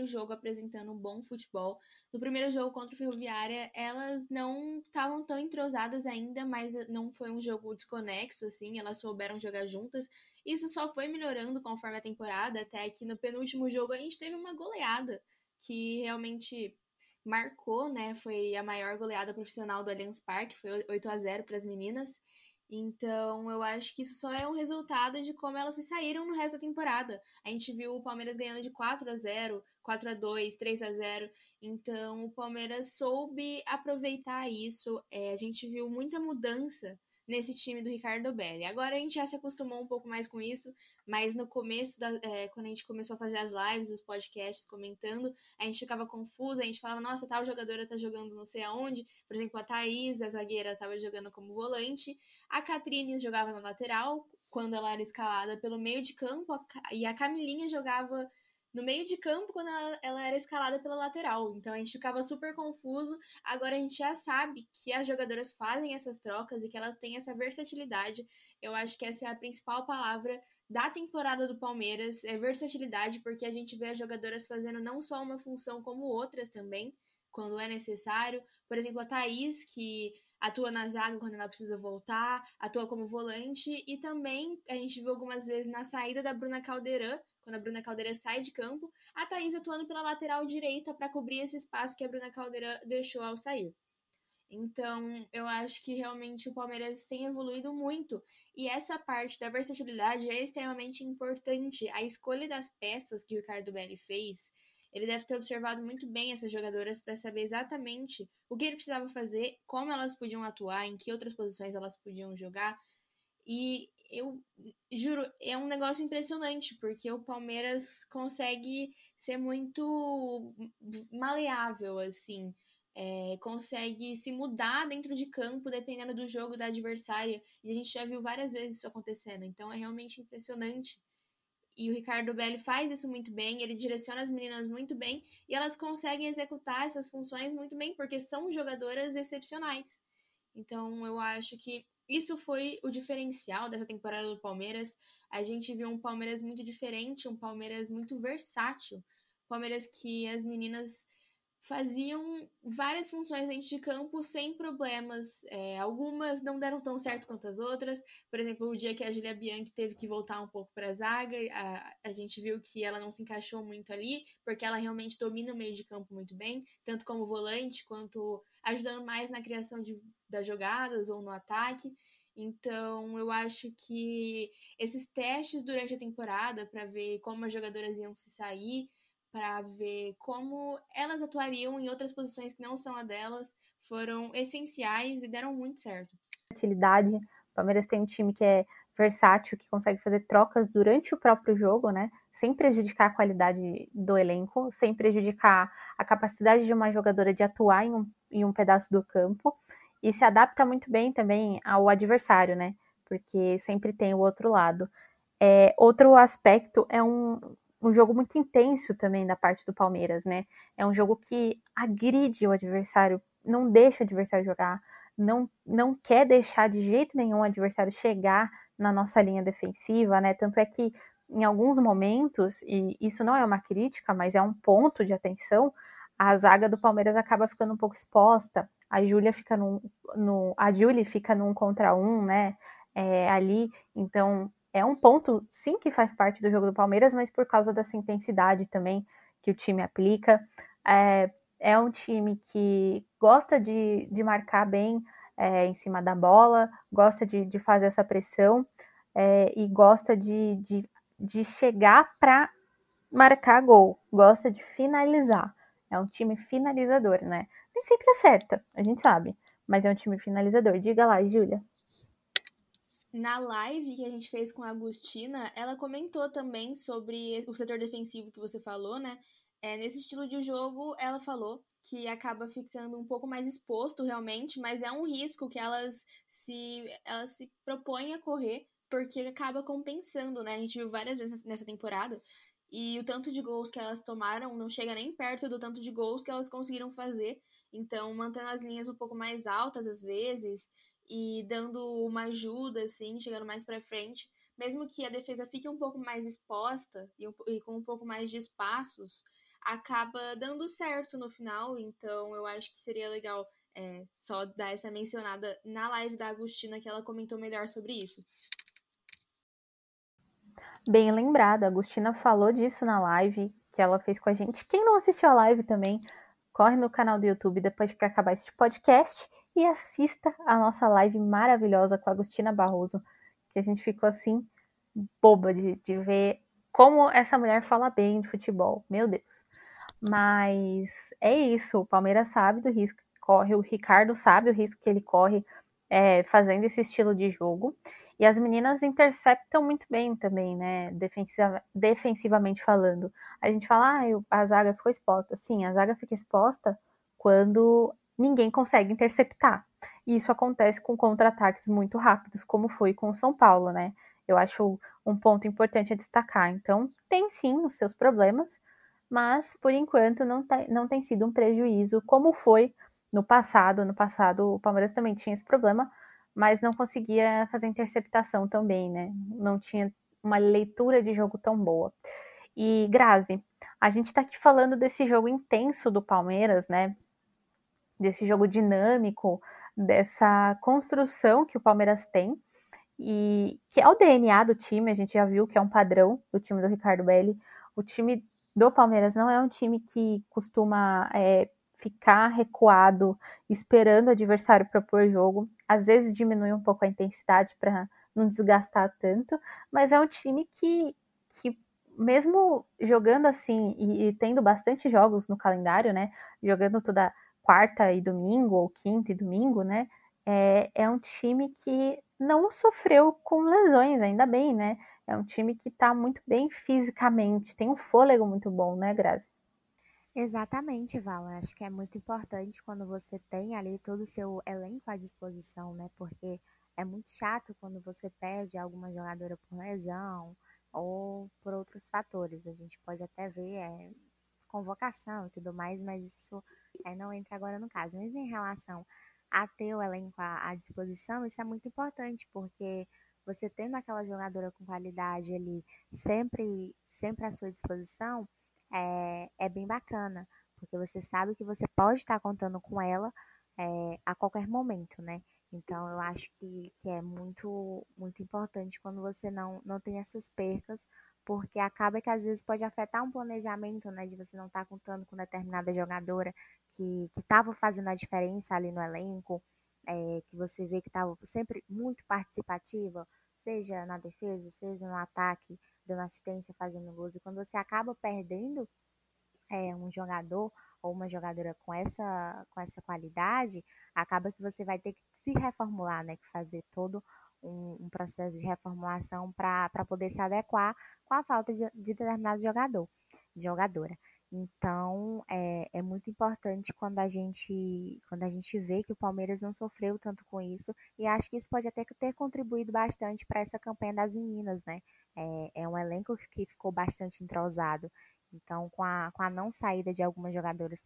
O jogo apresentando um bom futebol. No primeiro jogo contra o Ferroviária, elas não estavam tão entrosadas ainda, mas não foi um jogo desconexo, assim, elas souberam jogar juntas. Isso só foi melhorando conforme a temporada, até que no penúltimo jogo a gente teve uma goleada que realmente marcou, né? Foi a maior goleada profissional do Allianz Parque, foi 8 a 0 para as meninas. Então, eu acho que isso só é um resultado de como elas se saíram no resto da temporada. A gente viu o Palmeiras ganhando de 4 a 0, 4 a 2, 3 a 0. Então, o Palmeiras soube aproveitar isso. É, a gente viu muita mudança nesse time do Ricardo Belli. Agora a gente já se acostumou um pouco mais com isso, mas no começo, da, é, quando a gente começou a fazer as lives, os podcasts comentando, a gente ficava confusa, a gente falava, nossa, tal jogadora tá jogando não sei aonde. Por exemplo, a Thaís, a zagueira, tava jogando como volante. A Catrine jogava na lateral, quando ela era escalada pelo meio de campo, e a Camilinha jogava no meio de campo quando ela, ela, era escalada pela lateral. Então a gente ficava super confuso. Agora a gente já sabe que as jogadoras fazem essas trocas e que elas têm essa versatilidade. Eu acho que essa é a principal palavra da temporada do Palmeiras, é versatilidade, porque a gente vê as jogadoras fazendo não só uma função como outras também, quando é necessário. Por exemplo, a Thaís, que atua na zaga quando ela precisa voltar, atua como volante, e também a gente viu algumas vezes na saída da Bruna Caldeirão, quando a Bruna Caldeira sai de campo, a Thaís atuando pela lateral direita para cobrir esse espaço que a Bruna Caldeira deixou ao sair. Então, eu acho que realmente o Palmeiras tem evoluído muito. E essa parte da versatilidade é extremamente importante. A escolha das peças que o Ricardo Belli fez, ele deve ter observado muito bem essas jogadoras para saber exatamente o que ele precisava fazer, como elas podiam atuar, em que outras posições elas podiam jogar. E eu juro, é um negócio impressionante, porque o Palmeiras consegue ser muito maleável, assim. É, consegue se mudar dentro de campo dependendo do jogo da adversária. E a gente já viu várias vezes isso acontecendo. Então é realmente impressionante. E o Ricardo Belli faz isso muito bem, ele direciona as meninas muito bem e elas conseguem executar essas funções muito bem, porque são jogadoras excepcionais. Então eu acho que isso foi o diferencial dessa temporada do Palmeiras. A gente viu um Palmeiras muito diferente, um Palmeiras muito versátil. Palmeiras que as meninas faziam várias funções dentro de campo sem problemas. É, algumas não deram tão certo quanto as outras. Por exemplo, o dia que a Julia Bianchi teve que voltar um pouco para a zaga, a gente viu que ela não se encaixou muito ali, porque ela realmente domina o meio de campo muito bem, tanto como volante quanto ajudando mais na criação de, das jogadas ou no ataque. Então, eu acho que esses testes durante a temporada para ver como as jogadoras iam se sair, para ver como elas atuariam em outras posições que não são a delas, foram essenciais e deram muito certo. Versatilidade. O Palmeiras tem um time que é versátil, que consegue fazer trocas durante o próprio jogo, né? Sem prejudicar a qualidade do elenco, sem prejudicar a capacidade de uma jogadora de atuar em um, em um pedaço do campo. E se adapta muito bem também ao adversário, né? Porque sempre tem o outro lado. É, outro aspecto é um, um jogo muito intenso também da parte do Palmeiras, né? É um jogo que agride o adversário, não deixa o adversário jogar, não, não quer deixar de jeito nenhum o adversário chegar na nossa linha defensiva, né? Tanto é que em alguns momentos, e isso não é uma crítica, mas é um ponto de atenção, a zaga do Palmeiras acaba ficando um pouco exposta. A Júlia fica num, no, a Julie fica num contra um, né? É, ali, então é um ponto sim que faz parte do jogo do Palmeiras, mas por causa dessa intensidade também que o time aplica. É, é um time que gosta de, de marcar bem é, em cima da bola, gosta de, de fazer essa pressão é, e gosta de, de, de chegar para marcar gol, gosta de finalizar. É um time finalizador, né? Nem sempre acerta, a gente sabe, mas é um time finalizador. Diga lá, Júlia. Na live que a gente fez com a Agostina, ela comentou também sobre o setor defensivo que você falou, né? É, nesse estilo de jogo, ela falou que acaba ficando um pouco mais exposto realmente, mas é um risco que elas se, elas se propõem a correr, porque acaba compensando, né? A gente viu várias vezes nessa temporada, e o tanto de gols que elas tomaram não chega nem perto do tanto de gols que elas conseguiram fazer. Então, mantendo as linhas um pouco mais altas às vezes e dando uma ajuda, assim, chegando mais para frente, mesmo que a defesa fique um pouco mais exposta e, e com um pouco mais de espaços, acaba dando certo no final, então eu acho que seria legal é, só dar essa mencionada na live da Agostina, que ela comentou melhor sobre isso. Bem lembrada, a Agostina falou disso na live que ela fez com a gente. Quem não assistiu a live também, corre no canal do YouTube depois que acabar este podcast e assista a nossa live maravilhosa com a Agostina Barroso, que a gente ficou assim, boba de, de ver como essa mulher fala bem de futebol. Meu Deus. Mas é isso, o Palmeiras sabe do risco que corre, o Ricardo sabe o risco que ele corre é, fazendo esse estilo de jogo. E as meninas interceptam muito bem também, né? Defensiva, defensivamente falando. A gente fala, ah, a zaga ficou exposta. Sim, a zaga fica exposta quando ninguém consegue interceptar. E isso acontece com contra-ataques muito rápidos, como foi com o São Paulo, né? Eu acho um ponto importante a destacar. Então, tem sim os seus problemas, mas por enquanto não, não tem sido um prejuízo, como foi no passado. No passado, o Palmeiras também tinha esse problema, mas não conseguia fazer interceptação também, né? Não tinha uma leitura de jogo tão boa. E Grazi, a gente está aqui falando desse jogo intenso do Palmeiras, né? Desse jogo dinâmico, dessa construção que o Palmeiras tem e que é o DNA do time, a gente já viu que é um padrão do time do Ricardo Belli. O time do Palmeiras não é um time que costuma é, ficar recuado esperando o adversário propor jogo. Às vezes diminui um pouco a intensidade para não desgastar tanto, mas é um time que, que mesmo jogando assim e, e, tendo bastante jogos no calendário, né? Jogando toda quarta e domingo, ou quinta e domingo, né? É, é um time que não sofreu com lesões, ainda bem, né? É um time que está muito bem fisicamente, tem um fôlego muito bom, né, Grazi? Exatamente, Val. Acho que é muito importante quando você tem ali todo o seu elenco à disposição, né? Porque é muito chato quando você perde alguma jogadora por lesão ou por outros fatores. A gente pode até ver é, convocação e tudo mais, mas isso é, não entra agora no caso. Mas em relação a ter o elenco à, à disposição, isso é muito importante, porque você tendo aquela jogadora com qualidade ali sempre, sempre à sua disposição, é, é bem bacana, porque você sabe que você pode estar contando com ela é, a qualquer momento, né? Então eu acho que, que é muito, muito importante quando você não, não tem essas percas, porque acaba que às vezes pode afetar um planejamento, né? De você não estar contando com determinada jogadora que estava fazendo a diferença ali no elenco, é, que você vê que estava sempre muito participativa, seja na defesa, seja no ataque, dando assistência, fazendo gols. E quando você acaba perdendo é, um jogador ou uma jogadora com essa, com essa qualidade, acaba que você vai ter que se reformular, né? Que fazer todo um, um processo de reformulação para poder se adequar com a falta de, de determinado jogador, de jogadora. Então, é, é muito importante quando a gente quando a gente vê que o Palmeiras não sofreu tanto com isso e acho que isso pode até ter contribuído bastante para essa campanha das meninas, né? É, é um elenco que, ficou bastante entrosado. Então, com a, com a não saída de algumas jogadoras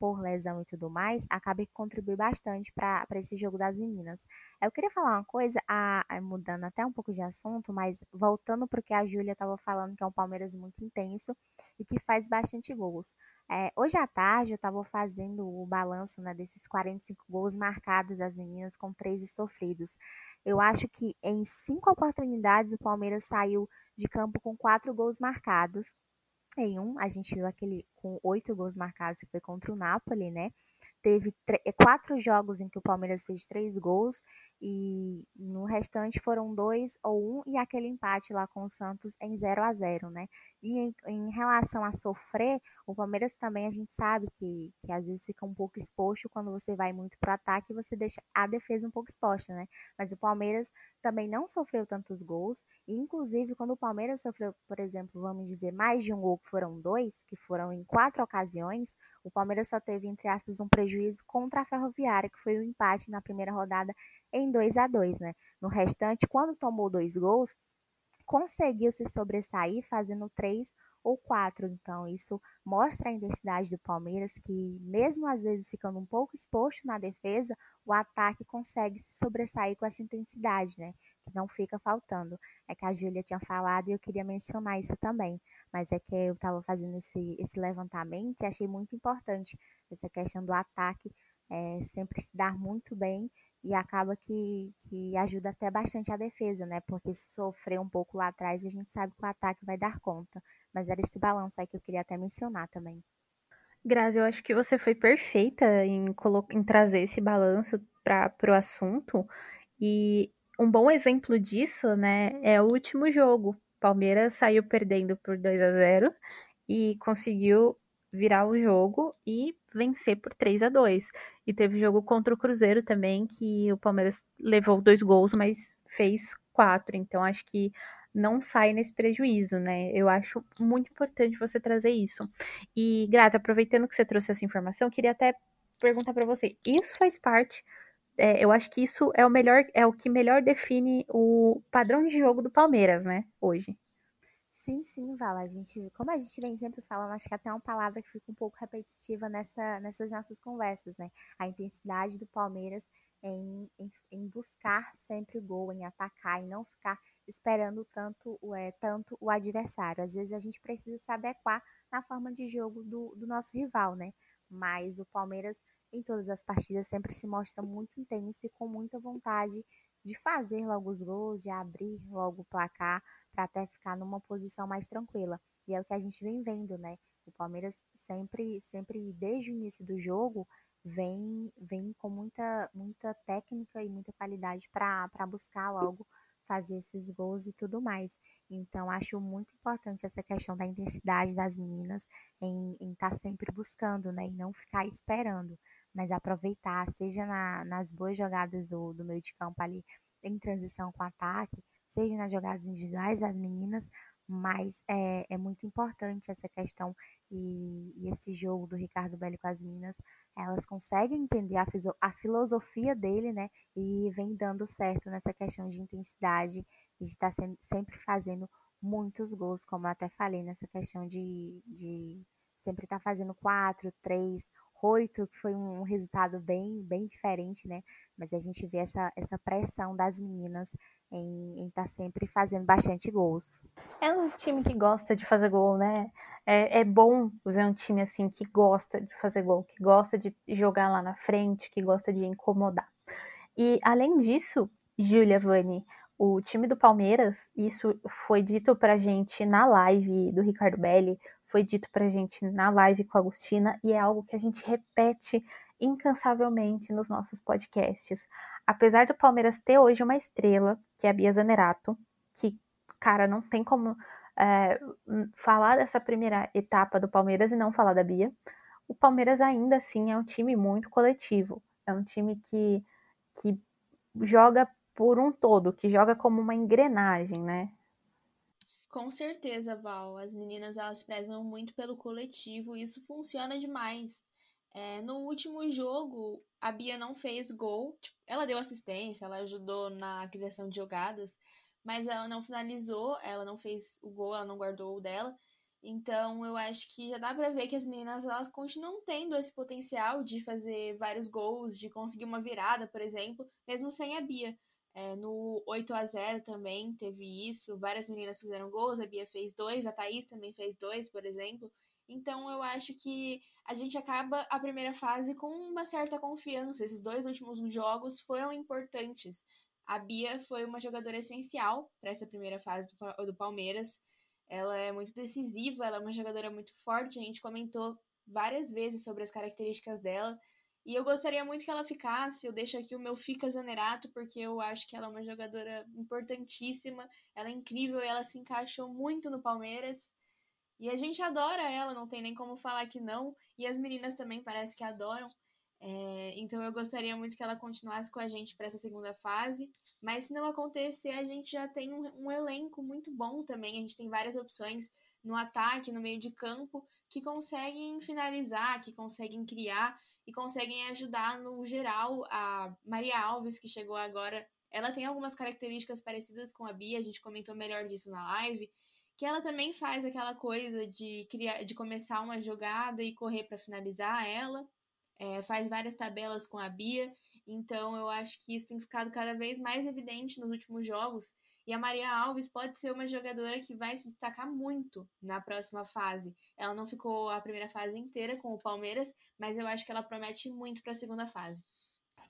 por lesão e tudo mais, acaba que contribui bastante para esse jogo das meninas. Eu queria falar uma coisa, a, a, mudando até um pouco de assunto, mas voltando para o que a Júlia estava falando, que é um Palmeiras muito intenso e que faz bastante gols. É, hoje à tarde eu estava fazendo o balanço né, desses 45 gols marcados das meninas com 13 sofridos. Eu acho que em cinco oportunidades o Palmeiras saiu de campo com quatro gols marcados. Em um, a gente viu aquele com oito gols marcados, que foi contra o Napoli, né? Teve quatro jogos em que o Palmeiras fez três gols e no restante foram dois ou um e aquele empate lá com o Santos em 0 a 0 né? E em, em, relação a sofrer, o Palmeiras também a gente sabe que, que às vezes fica um pouco exposto quando você vai muito para o ataque e você deixa a defesa um pouco exposta, né? Mas o Palmeiras também não sofreu tantos gols, e inclusive quando o Palmeiras sofreu, por exemplo, vamos dizer, mais de um gol, que foram dois, que foram em quatro ocasiões, o Palmeiras só teve, entre aspas, um prejuízo contra a Ferroviária, que foi o um empate na primeira rodada em 2 a 2 né? No restante, quando tomou dois gols, conseguiu se sobressair fazendo três ou quatro. Então, isso mostra a intensidade do Palmeiras, que mesmo às vezes ficando um pouco exposto na defesa, o ataque consegue se sobressair com essa intensidade, né? Que não fica faltando. É que a Júlia tinha falado e eu queria mencionar isso também. Mas é que eu estava fazendo esse, esse levantamento e achei muito importante essa questão do ataque é, sempre se dar muito bem e acaba que, que ajuda até bastante a defesa, né? Porque se sofrer um pouco lá atrás, a gente sabe que o ataque vai dar conta. Mas era esse balanço aí que eu queria até mencionar também. Grazi, eu acho que você foi perfeita em, em trazer esse balanço para o assunto. E um bom exemplo disso, né, é o último jogo. Palmeiras saiu perdendo por 2 a 0 e conseguiu virar o jogo e vencer por 3 a 2 E teve jogo contra o Cruzeiro também, que o Palmeiras levou dois gols, mas fez quatro. Então acho que não sai nesse prejuízo, né? Eu acho muito importante você trazer isso. E, Grazi, aproveitando que você trouxe essa informação, queria até perguntar para você: isso faz parte. É, eu acho que isso é o melhor, é o que melhor define o padrão de jogo do Palmeiras, né? Hoje. Sim, sim, Vala. A gente, como a gente vem sempre falando, acho que até é uma palavra que fica um pouco repetitiva nessa, nessas nossas conversas, né? A intensidade do Palmeiras em, em, em buscar sempre o gol, em atacar, e não ficar esperando tanto, é, tanto o adversário. Às vezes a gente precisa se adequar na forma de jogo do, do nosso rival, né? Mas o Palmeiras, em todas as partidas, sempre se mostra muito intenso e com muita vontade de fazer logo os gols, de abrir logo o placar para até ficar numa posição mais tranquila. E é o que a gente vem vendo, né? O Palmeiras sempre, sempre desde o início do jogo, vem, vem com muita, muita técnica e muita qualidade para buscar logo fazer esses gols e tudo mais. Então, acho muito importante essa questão da intensidade das meninas em estar tá sempre buscando, né? E não ficar esperando, mas aproveitar, seja na, nas boas jogadas do, do meio de campo ali, em transição com ataque, seja nas jogadas individuais das meninas, mas é, é muito importante essa questão e, e, esse jogo do Ricardo Belli com as meninas, elas conseguem entender a, a filosofia dele, né? E vem dando certo nessa questão de intensidade e de estar tá sempre fazendo muitos gols, como eu até falei, nessa questão de, de sempre estar tá fazendo quatro, três, oito, que foi um resultado bem, bem diferente, né? Mas a gente vê essa, essa pressão das meninas em estar tá sempre fazendo bastante gols. É um time que gosta de fazer gol, né? É, é bom ver um time assim que gosta de fazer gol, que gosta de jogar lá na frente, que gosta de incomodar. E além disso, Julia Vani, o time do Palmeiras, isso foi dito pra gente na live do Ricardo Belli, foi dito pra gente na live com a Agostina e é algo que a gente repete incansavelmente nos nossos podcasts. Apesar do Palmeiras ter hoje uma estrela, que é a Bia Zanerato, que, cara, não tem como é, falar dessa primeira etapa do Palmeiras e não falar da Bia. O Palmeiras ainda assim é um time muito coletivo. É um time que, que joga por um todo, que joga como uma engrenagem, né? Com certeza, Val. As meninas elas prezam muito pelo coletivo e isso funciona demais. É, no último jogo, a Bia não fez gol. Tipo, ela deu assistência, ela ajudou na criação de jogadas, mas ela não finalizou, ela não fez o gol, ela não guardou o dela. Então, eu acho que já dá para ver que as meninas elas continuam tendo esse potencial de fazer vários gols, de conseguir uma virada, por exemplo, mesmo sem a Bia. É, no 8 a 0 também teve isso, várias meninas fizeram gols, a Bia fez dois, a Thaís também fez dois, por exemplo. Então eu acho que a gente acaba a primeira fase com uma certa confiança. Esses dois últimos jogos foram importantes. A Bia foi uma jogadora essencial para essa primeira fase do, do Palmeiras. Ela é muito decisiva, ela é uma jogadora muito forte. A gente comentou várias vezes sobre as características dela. E eu gostaria muito que ela ficasse. Eu deixo aqui o meu Fica Zanerato, porque eu acho que ela é uma jogadora importantíssima. Ela é incrível e ela se encaixou muito no Palmeiras. E a gente adora ela, não tem nem como falar que não. E as meninas também parece que adoram. É, então eu gostaria muito que ela continuasse com a gente para essa segunda fase. Mas se não acontecer, a gente já tem um, um elenco muito bom também. A gente tem várias opções no ataque, no meio de campo, que conseguem finalizar, que conseguem criar e conseguem ajudar no geral. A Maria Alves, que chegou agora, ela tem algumas características parecidas com a Bia, a gente comentou melhor disso na live, que ela também faz aquela coisa de criar, de começar uma jogada e correr para finalizar ela. É, faz várias tabelas com a Bia, então eu acho que isso tem ficado cada vez mais evidente nos últimos jogos. E a Maria Alves pode ser uma jogadora que vai se destacar muito na próxima fase. Ela não ficou a primeira fase inteira com o Palmeiras, mas eu acho que ela promete muito para a segunda fase.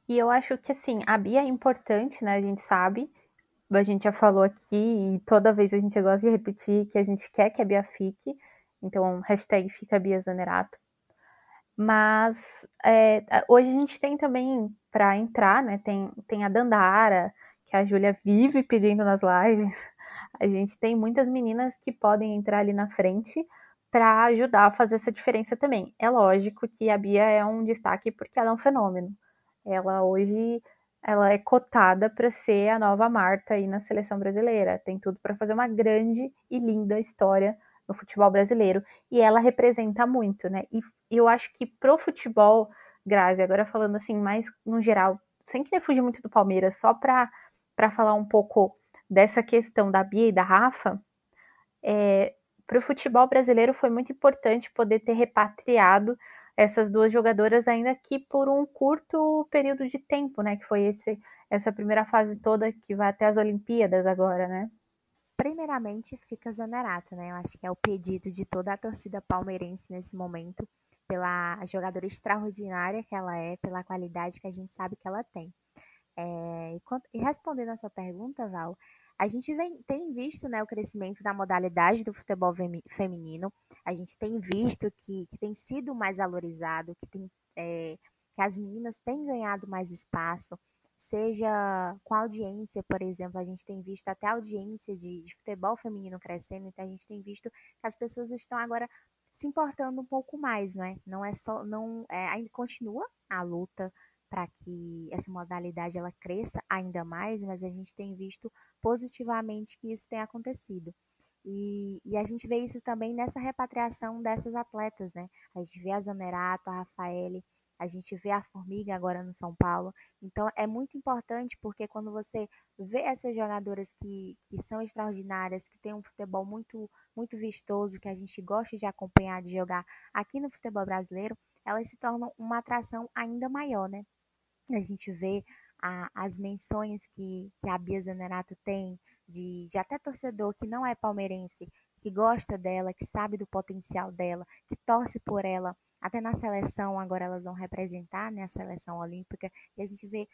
E eu acho que assim, a Bia é importante, né? A gente sabe, a gente já falou aqui e toda vez a gente gosta de repetir que a gente quer que a Bia fique. Então, hashtag fica Bia Zanerato. Mas é, hoje a gente tem também, para entrar, né, tem, tem a Dandara, que a Júlia vive pedindo nas lives. A gente tem muitas meninas que podem entrar ali na frente para ajudar a fazer essa diferença também. É lógico que a Bia é um destaque porque ela é um fenômeno. Ela hoje ela é cotada para ser a nova Marta aí na seleção brasileira. Tem tudo para fazer uma grande e linda história no futebol brasileiro e ela representa muito, né? E eu acho que pro futebol, Grazi, agora falando assim mais no geral, sem querer fugir muito do Palmeiras, só para para falar um pouco dessa questão da Bia e da Rafa, é, para o futebol brasileiro foi muito importante poder ter repatriado essas duas jogadoras, ainda que por um curto período de tempo, né? Que foi esse, essa primeira fase toda que vai até as Olimpíadas agora, né? Primeiramente, fica Zanerato, né? Eu acho que é o pedido de toda a torcida palmeirense nesse momento, pela jogadora extraordinária que ela é, pela qualidade que a gente sabe que ela tem. É, e, e respondendo a sua pergunta, Val, a gente vem, tem visto né, o crescimento da modalidade do futebol feminino, a gente tem visto que, que tem sido mais valorizado, que, tem, é, que as meninas têm ganhado mais espaço, seja com audiência, por exemplo, a gente tem visto até audiência de, de futebol feminino crescendo, então a gente tem visto que as pessoas estão agora se importando um pouco mais, não é? Não é só, não, é, ainda continua a luta para que essa modalidade ela cresça ainda mais, mas a gente tem visto positivamente que isso tem acontecido. E, e, a gente vê isso também nessa repatriação dessas atletas, né? A gente vê a Zanerato, a Rafaele, a gente vê a Formiga agora no São Paulo. Então é muito importante porque quando você vê essas jogadoras que, que são extraordinárias, que têm um futebol muito, muito vistoso, que a gente gosta de acompanhar, de jogar aqui no futebol brasileiro, elas se tornam uma atração ainda maior, né? A gente vê a, as menções que, que a Bia Zanerato tem, de, de até torcedor que não é palmeirense, que gosta dela, que sabe do potencial dela, que torce por ela, até na seleção agora elas vão representar né, a seleção olímpica, e a gente vê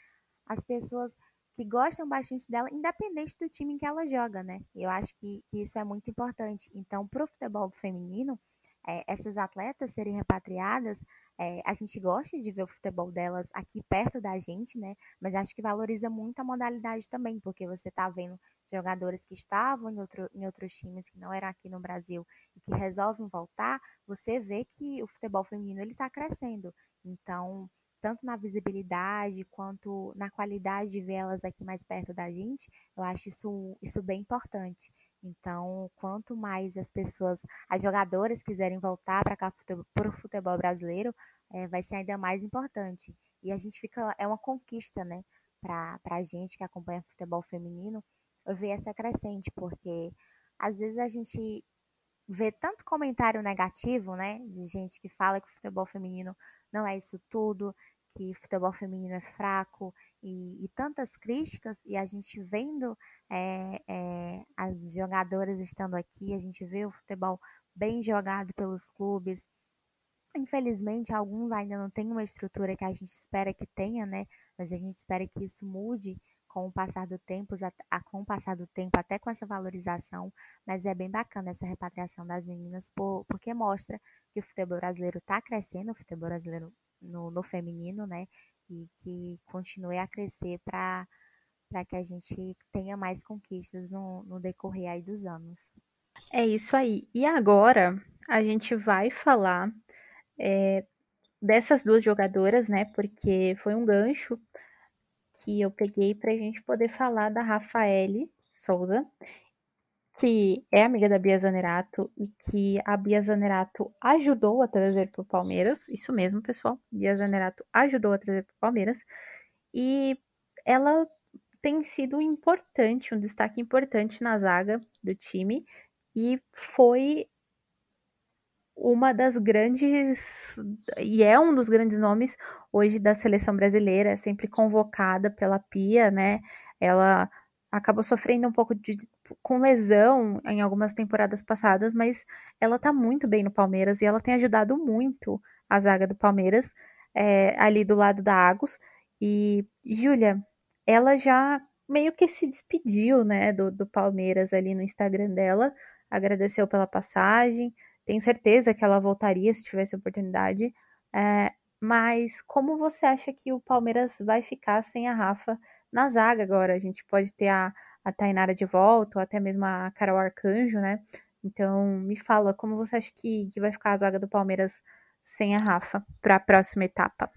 as pessoas que gostam bastante dela, independente do time em que ela joga, né? Eu acho que, que isso é muito importante. Então, para o futebol feminino, é, essas atletas serem repatriadas, é, a gente gosta de ver o futebol delas aqui perto da gente, né? Mas acho que valoriza muito a modalidade também, porque você está vendo jogadores que estavam em, outro, em outros times que não eram aqui no Brasil e que resolvem voltar, você vê que o futebol feminino ele está crescendo. Então, tanto na visibilidade quanto na qualidade de vê-las aqui mais perto da gente, eu acho isso, isso bem importante. Então, quanto mais as pessoas, as jogadoras quiserem voltar para cá para o futebol brasileiro, é, vai ser ainda mais importante. E a gente fica, é uma conquista, né, para a gente que acompanha futebol feminino, ver essa crescente, porque às vezes a gente vê tanto comentário negativo, né, de gente que fala que o futebol feminino não é isso tudo, que futebol feminino é fraco e, e tantas críticas, e a gente vendo é, é, as jogadoras estando aqui, a gente vê o futebol bem jogado pelos clubes. Infelizmente, alguns ainda não têm uma estrutura que a gente espera que tenha, né? Mas a gente espera que isso mude com o passar do tempo, a, com o passar do tempo, até com essa valorização, mas é bem bacana essa repatriação das meninas, por, porque mostra que o futebol brasileiro está crescendo, o futebol brasileiro no, no feminino, né? E que continue a crescer para que a gente tenha mais conquistas no, no decorrer aí dos anos. É isso aí. E agora a gente vai falar é, dessas duas jogadoras, né? Porque foi um gancho que eu peguei para a gente poder falar da Rafaele Souza, que é amiga da Bia Zanerato e que a Bia Zanerato ajudou a trazer para o Palmeiras. Isso mesmo, pessoal. Bia Zanerato ajudou a trazer para o Palmeiras. E ela tem sido importante, um destaque importante na zaga do time. E foi uma das grandes e é um dos grandes nomes hoje da seleção brasileira, sempre convocada pela Pia, né? Ela acabou sofrendo um pouco de com lesão em algumas temporadas passadas, mas ela tá muito bem no Palmeiras e ela tem ajudado muito a zaga do Palmeiras é, ali do lado da Agos. E Júlia, ela já meio que se despediu, né, do, do Palmeiras ali no Instagram dela, agradeceu pela passagem, tenho certeza que ela voltaria se tivesse oportunidade. É, mas como você acha que o Palmeiras vai ficar sem a Rafa na zaga agora? A gente pode ter a, a Tainara de volta, ou até mesmo a Carol Arcanjo, né? Então, me fala, como você acha que, que vai ficar a zaga do Palmeiras sem a Rafa para a próxima etapa?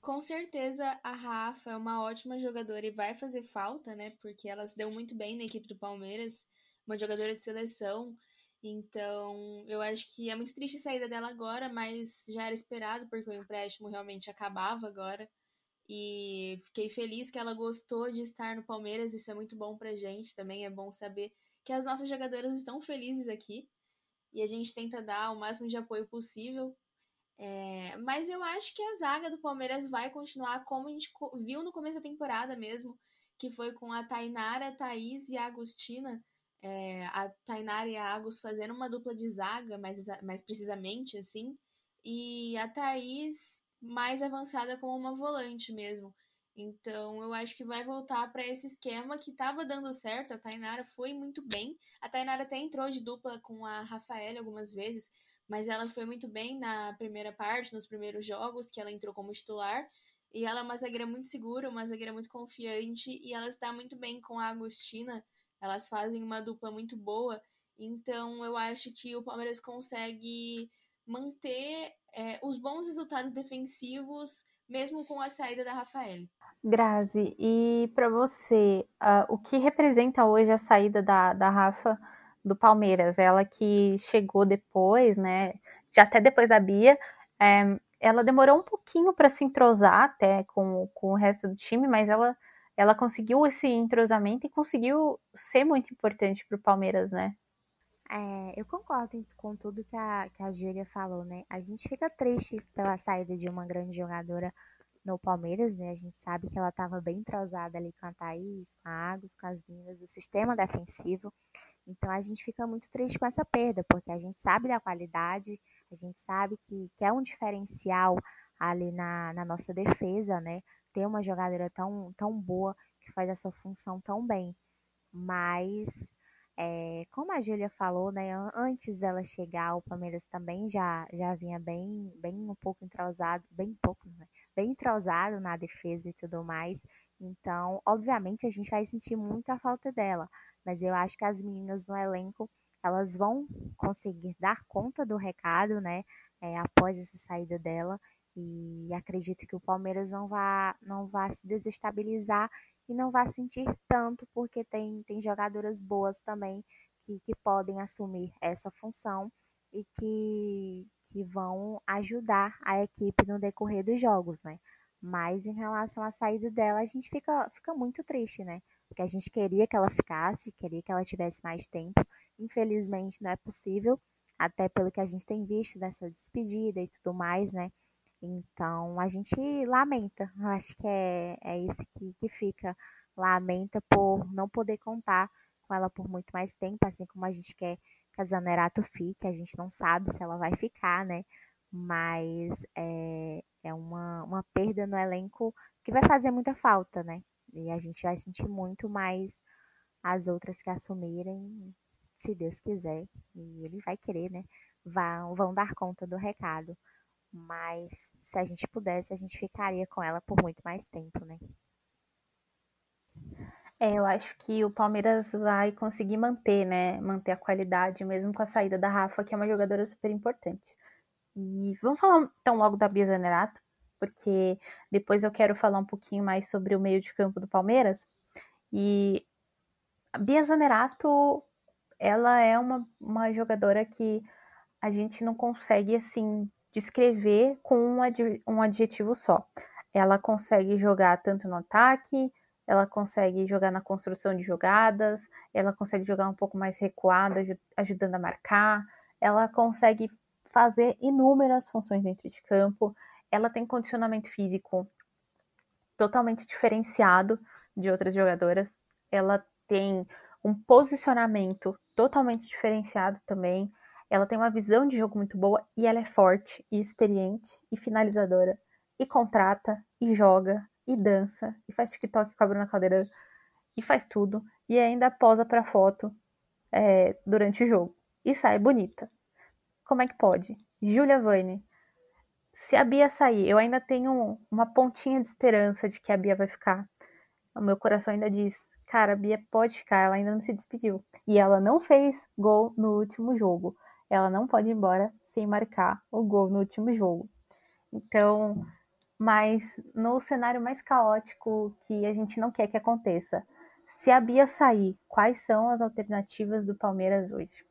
Com certeza a Rafa é uma ótima jogadora e vai fazer falta, né? Porque ela se deu muito bem na equipe do Palmeiras, uma jogadora de seleção. Então, eu acho que é muito triste a saída dela agora, mas já era esperado, porque o empréstimo realmente acabava agora. E fiquei feliz que ela gostou de estar no Palmeiras, isso é muito bom pra gente também. É bom saber que as nossas jogadoras estão felizes aqui. E a gente tenta dar o máximo de apoio possível. É, mas eu acho que a zaga do Palmeiras vai continuar como a gente viu no começo da temporada mesmo, que foi com a Tainara, Thaís e a Agostina é, a Tainara e a Agus fazendo uma dupla de zaga, mais, mais precisamente, assim, e a Thaís mais avançada como uma volante mesmo. Então, eu acho que vai voltar para esse esquema que estava dando certo. A Tainara foi muito bem. A Tainara até entrou de dupla com a Rafaela algumas vezes, mas ela foi muito bem na primeira parte, nos primeiros jogos, que ela entrou como titular. E ela é uma zagueira muito segura, uma zagueira muito confiante, e ela está muito bem com a Agostina elas fazem uma dupla muito boa. Então eu acho que o Palmeiras consegue manter é, os bons resultados defensivos, mesmo com a saída da Rafael. Grazi, e para você, uh, o que representa hoje a saída da, da Rafa do Palmeiras? Ela que chegou depois, né? Já até depois da Bia. É, ela demorou um pouquinho para se entrosar até com, com o resto do time, mas ela ela conseguiu esse entrosamento e conseguiu ser muito importante para o Palmeiras, né? É, eu concordo com tudo que a, que a Júlia falou, né? A gente fica triste pela saída de uma grande jogadora no Palmeiras, né? A gente sabe que ela estava bem entrosada ali com a Thaís, com a Agus, com as meninas do sistema defensivo. Então a gente fica muito triste com essa perda, porque a gente sabe da qualidade, a gente sabe que, que é um diferencial ali na, na nossa defesa, né? ter uma jogadora tão, tão boa que faz a sua função tão bem. Mas, é, como a Júlia falou, né, antes dela chegar, o Palmeiras também já, já vinha bem, bem um pouco entrosado, bem pouco, né, bem entrosado na defesa e tudo mais. Então, obviamente, a gente vai sentir muito a falta dela. Mas eu acho que as meninas no elenco, elas vão conseguir dar conta do recado, né, é, após essa saída dela. E acredito que o Palmeiras não vá, não vá se desestabilizar e não vá sentir tanto, porque tem, tem jogadoras boas também que, que podem assumir essa função e que, que vão ajudar a equipe no decorrer dos jogos, né? Mas em relação à saída dela, a gente fica, fica muito triste, né? Porque a gente queria que ela ficasse, queria que ela tivesse mais tempo, infelizmente não é possível, até pelo que a gente tem visto dessa despedida e tudo mais, né? Então a gente lamenta, acho que é, é isso que, que fica. Lamenta por não poder contar com ela por muito mais tempo, assim como a gente quer que a Zanerato fique, a gente não sabe se ela vai ficar, né? Mas é, é uma, uma perda no elenco que vai fazer muita falta, né? E a gente vai sentir muito mais as outras que assumirem, se Deus quiser, e ele vai querer, né? Vão, vão dar conta do recado. Mas se a gente pudesse, a gente ficaria com ela por muito mais tempo, né? É, eu acho que o Palmeiras vai conseguir manter, né? Manter a qualidade, mesmo com a saída da Rafa, que é uma jogadora super importante. E vamos falar então logo da Bia Zanerato, porque depois eu quero falar um pouquinho mais sobre o meio de campo do Palmeiras. E a Bia Zanerato, ela é uma, uma jogadora que a gente não consegue, assim, descrever com um, ad, um adjetivo só. Ela consegue jogar tanto no ataque, ela consegue jogar na construção de jogadas, ela consegue jogar um pouco mais recuada, ajudando a marcar, ela consegue fazer inúmeras funções dentro de campo, ela tem condicionamento físico totalmente diferenciado de outras jogadoras, ela tem um posicionamento totalmente diferenciado também, ela tem uma visão de jogo muito boa e ela é forte e experiente e finalizadora. E contrata, e joga, e dança, e faz TikTok com a Bruna Caldeirão, e faz tudo. E ainda posa pra foto é, durante o jogo. E sai bonita. Como é que pode? Julia Vane. Se a Bia sair, eu ainda tenho uma pontinha de esperança de que a Bia vai ficar. O meu coração ainda diz: cara, a Bia pode ficar, ela ainda não se despediu. E ela não fez gol no último jogo ela não pode ir embora sem marcar o gol no último jogo. Então, mas no cenário mais caótico que a gente não quer que aconteça, se a Bia sair, quais são as alternativas do Palmeiras hoje?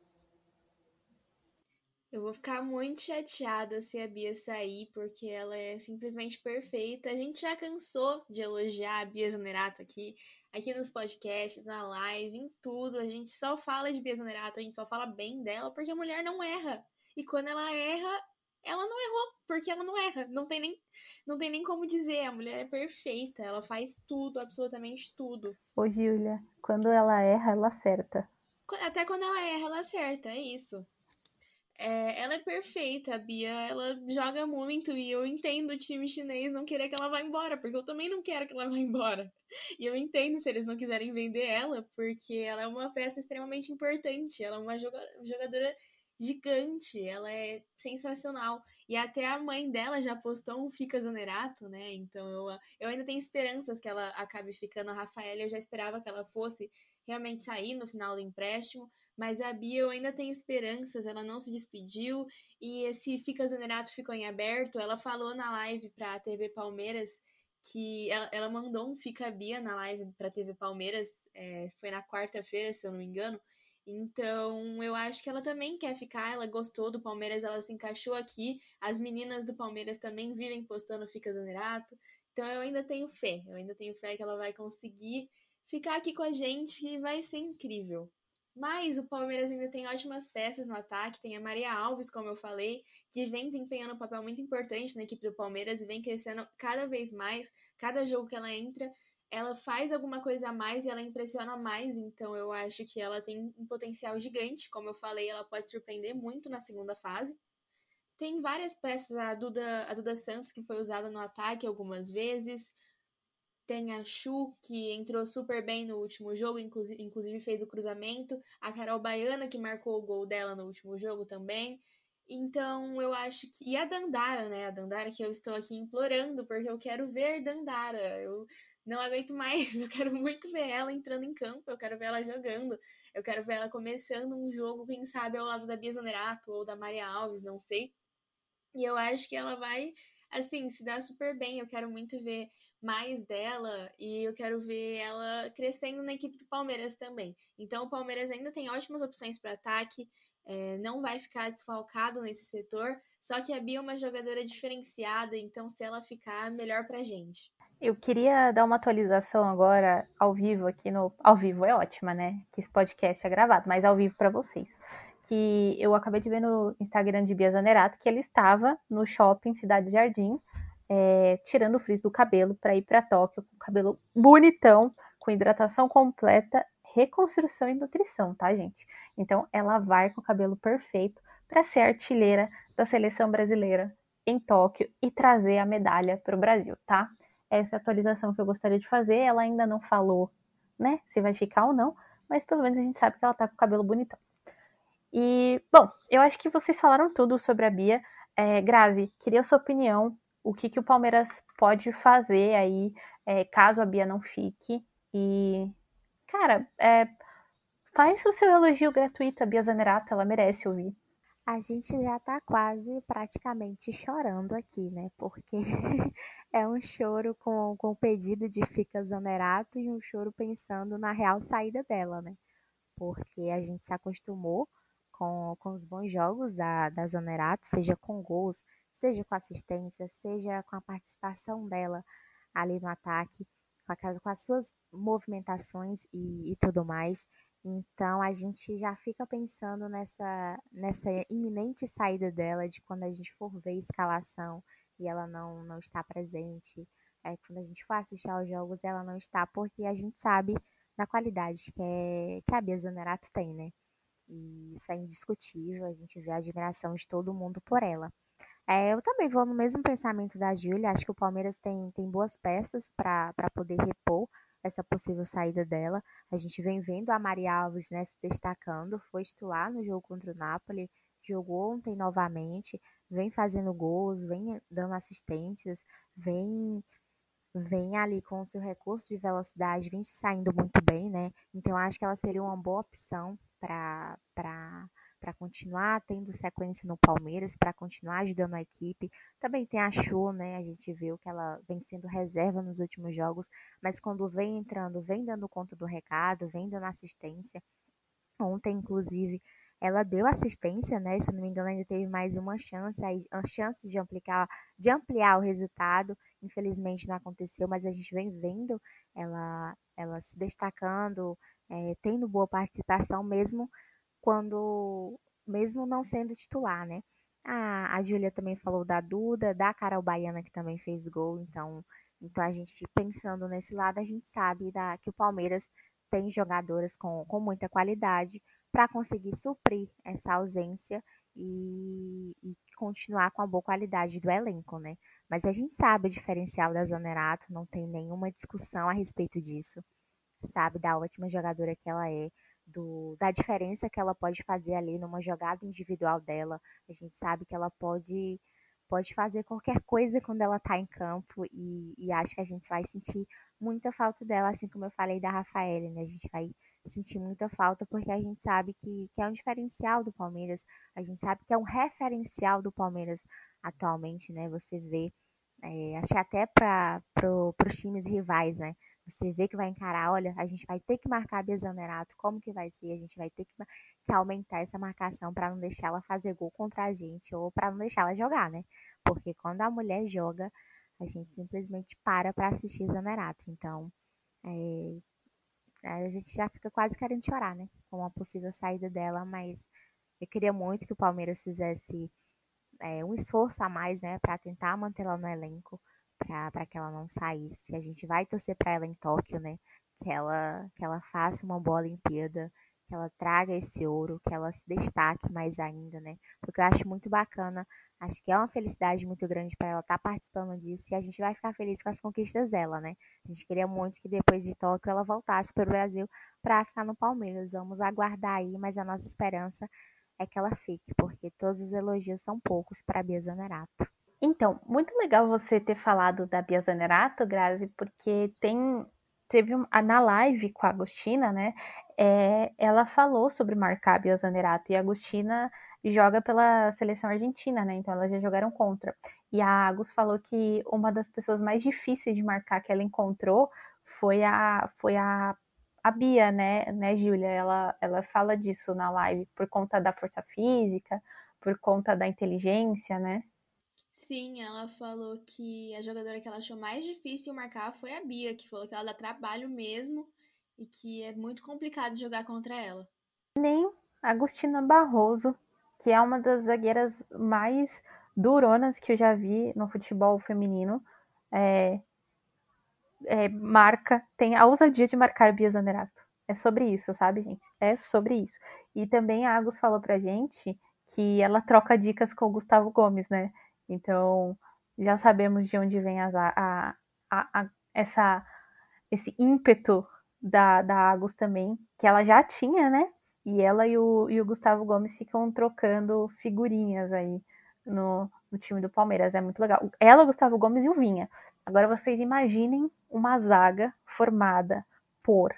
Eu vou ficar muito chateada se a Bia sair, porque ela é simplesmente perfeita. A gente já cansou de elogiar a Bia Zanerato aqui aqui nos podcasts, na live, em tudo. A gente só fala de Bia Zanerato, a gente só fala bem dela, porque a mulher não erra. E quando ela erra, ela não errou, porque ela não erra. Não tem nem, não tem nem como dizer. A mulher é perfeita, ela faz tudo, absolutamente tudo. Ô, Júlia, quando ela erra, ela acerta. Até quando ela erra, ela acerta, é isso. É, ela é perfeita, a Bia, ela joga muito e eu entendo o time chinês não querer que ela vá embora, porque eu também não quero que ela vá embora. E eu entendo se eles não quiserem vender ela, porque ela é uma peça extremamente importante, ela é uma jogadora gigante, ela é sensacional. E até a mãe dela já postou um Fica Zanerato, né? Então eu, eu ainda tenho esperanças que ela acabe ficando. A Rafaela eu já esperava que ela fosse realmente sair no final do empréstimo, mas a Bia ainda tenho esperanças, ela não se despediu e esse Fica Zanerato ficou em aberto. Ela falou na live para a TV Palmeiras que ela, ela, mandou um Fica Bia na live para a TV Palmeiras, é, foi na quarta-feira, se eu não me engano. Então, eu acho que ela também quer ficar, ela gostou do Palmeiras, ela se encaixou aqui. As meninas do Palmeiras também vivem postando Fica Zanerato. Então, eu ainda tenho fé, eu ainda tenho fé que ela vai conseguir ficar aqui com a gente e vai ser incrível. Mas o Palmeiras ainda tem ótimas peças no ataque. Tem a Maria Alves, como eu falei, que vem desempenhando um papel muito importante na equipe do Palmeiras e vem crescendo cada vez mais. Cada jogo que ela entra, ela faz alguma coisa a mais e ela impressiona mais. Então eu acho que ela tem um potencial gigante. Como eu falei, ela pode surpreender muito na segunda fase. Tem várias peças, a Duda, a Duda Santos, que foi usada no ataque algumas vezes. Tem a Chu, que entrou super bem no último jogo, inclusive, fez o cruzamento. A Carol Baiana, que marcou o gol dela no último jogo também. Então, eu acho que. E a Dandara, né? A Dandara que eu estou aqui implorando, porque eu quero ver Dandara. Eu não aguento mais. Eu quero muito ver ela entrando em campo. Eu quero ver ela jogando. Eu quero ver ela começando um jogo, quem sabe, ao lado da Bia Zonerato ou da Maria Alves, não sei. E eu acho que ela vai, assim, se dar super bem. Eu quero muito ver mais dela e eu quero ver ela crescendo na equipe do Palmeiras também. Então o Palmeiras ainda tem ótimas opções para ataque, é, não vai ficar desfalcado nesse setor. Só que a Bia é uma jogadora diferenciada, então se ela ficar, melhor pra gente. Eu queria dar uma atualização agora ao vivo aqui no. Ao vivo é ótima, né? Que esse podcast é gravado, mas ao vivo para vocês. Que eu acabei de ver no Instagram de Bia Zanerato que ele estava no shopping Cidade Jardim, é, tirando o frizz do cabelo para ir para Tóquio com o cabelo bonitão, com hidratação completa, reconstrução e nutrição, tá, gente? Então ela vai com o cabelo perfeito para ser artilheira da seleção brasileira em Tóquio e trazer a medalha para o Brasil, tá? essa atualização que eu gostaria de fazer. Ela ainda não falou, né, se vai ficar ou não, mas pelo menos a gente sabe que ela tá com o cabelo bonitão. E, bom, eu acho que vocês falaram tudo sobre a Bia. É, Grazi, queria a sua opinião. O que, que o Palmeiras pode fazer aí, é, caso a Bia não fique? E, cara, é, faz o seu elogio gratuito a Bia Zanerato, ela merece ouvir. A gente já tá quase praticamente chorando aqui, né? Porque é um choro com, com o pedido de Fica Zanerato e um choro pensando na real saída dela, né? Porque a gente se acostumou com, com os bons jogos da, da Zanerato, seja com gols, seja com assistência, seja com a participação dela ali no ataque, com, a, com as suas movimentações e, e tudo mais. Então a gente já fica pensando nessa, nessa iminente saída dela, de quando a gente for ver a escalação e ela não, não está presente. É, quando a gente for assistir aos jogos, ela não está, porque a gente sabe da qualidade que, é, que a Bia Zanerato tem, né? E isso é indiscutível, a gente vê a admiração de todo mundo por ela. É, eu também vou no mesmo pensamento da Júlia, acho que o Palmeiras tem, tem boas peças para poder repor essa possível saída dela. A gente vem vendo a Maria Alves né, se destacando, foi titular no jogo contra o Napoli, jogou ontem novamente, vem fazendo gols, vem dando assistências, vem vem ali com o seu recurso de velocidade, vem se saindo muito bem, né? Então acho que ela seria uma boa opção para para continuar tendo sequência no Palmeiras, para continuar ajudando a equipe. Também tem a Chu, né? A gente viu que ela vem sendo reserva nos últimos jogos, mas quando vem entrando, vem dando conta do recado, vem dando assistência. Ontem, inclusive, ela deu assistência, né? Se não me engano, ainda teve mais uma chance, a chance de ampliar, de ampliar o resultado. Infelizmente não aconteceu, mas a gente vem vendo ela, ela se destacando, é, tendo boa participação mesmo quando, mesmo não sendo titular, né? A, a Júlia também falou da Duda, da Carol Baiana, que também fez gol, então, então a gente pensando nesse lado, a gente sabe da, que o Palmeiras tem jogadoras com, com muita qualidade para conseguir suprir essa ausência e, e, continuar com a boa qualidade do elenco, né? Mas a gente sabe o diferencial da Zanerato, não tem nenhuma discussão a respeito disso. Sabe da ótima jogadora que ela é, do, da diferença que ela pode fazer ali numa jogada individual dela. A gente sabe que ela pode pode fazer qualquer coisa quando ela está em campo e, e, acho que a gente vai sentir muita falta dela, assim como eu falei da Rafaela, né? A gente vai sentir muita falta porque a gente sabe que, que é um diferencial do Palmeiras, a gente sabe que é um referencial do Palmeiras atualmente, né? Você vê, é, acho que até para os times rivais, né? Você vê que vai encarar, olha, a gente vai ter que marcar a Bezanerato, como que vai ser? A gente vai ter que, que aumentar essa marcação para não deixar ela fazer gol contra a gente ou para não deixar ela jogar, né? Porque quando a mulher joga, a gente simplesmente para para assistir Zanerato. Então, é, a gente já fica quase querendo chorar, né? Com a possível saída dela, mas eu queria muito que o Palmeiras fizesse é, um esforço a mais, né, para tentar mantê-la no elenco para que ela não saísse. A gente vai torcer para ela em Tóquio, né? Que ela, que ela faça uma boa Olimpíada, que ela traga esse ouro, que ela se destaque mais ainda, né? Porque eu acho muito bacana, acho que é uma felicidade muito grande para ela estar tá participando disso e a gente vai ficar feliz com as conquistas dela, né? A gente queria muito que depois de Tóquio ela voltasse para o Brasil para ficar no Palmeiras. Vamos aguardar aí, mas a nossa esperança é que ela fique, porque todos os elogios são poucos para Bia Zanerato. Então, muito legal você ter falado da Bia Zanerato, Grazi, porque tem teve um, na live com a Agostina, né? É, ela falou sobre marcar a Bia Zanerato e a Agostina joga pela seleção argentina, né? Então elas já jogaram contra. E a Agus falou que uma das pessoas mais difíceis de marcar que ela encontrou foi a foi a, a Bia, né, né, Júlia? Ela ela fala disso na live por conta da força física, por conta da inteligência, né? Sim, ela falou que a jogadora que ela achou mais difícil marcar foi a Bia, que falou que ela dá trabalho mesmo e que é muito complicado jogar contra ela. Nem Agostina Barroso, que é uma das zagueiras mais duronas que eu já vi no futebol feminino, é, é, marca, tem a ousadia de marcar Bia Zanerato. É sobre isso, sabe, gente? É sobre isso. E também a Agus falou pra gente que ela troca dicas com o Gustavo Gomes, né? Então, já sabemos de onde vem as, a, a, a, essa, esse ímpeto da, da Agus também, que ela já tinha, né? E ela e o, e o Gustavo Gomes ficam trocando figurinhas aí no, no time do Palmeiras. É muito legal. Ela, o Gustavo Gomes e o Vinha. Agora vocês imaginem uma zaga formada por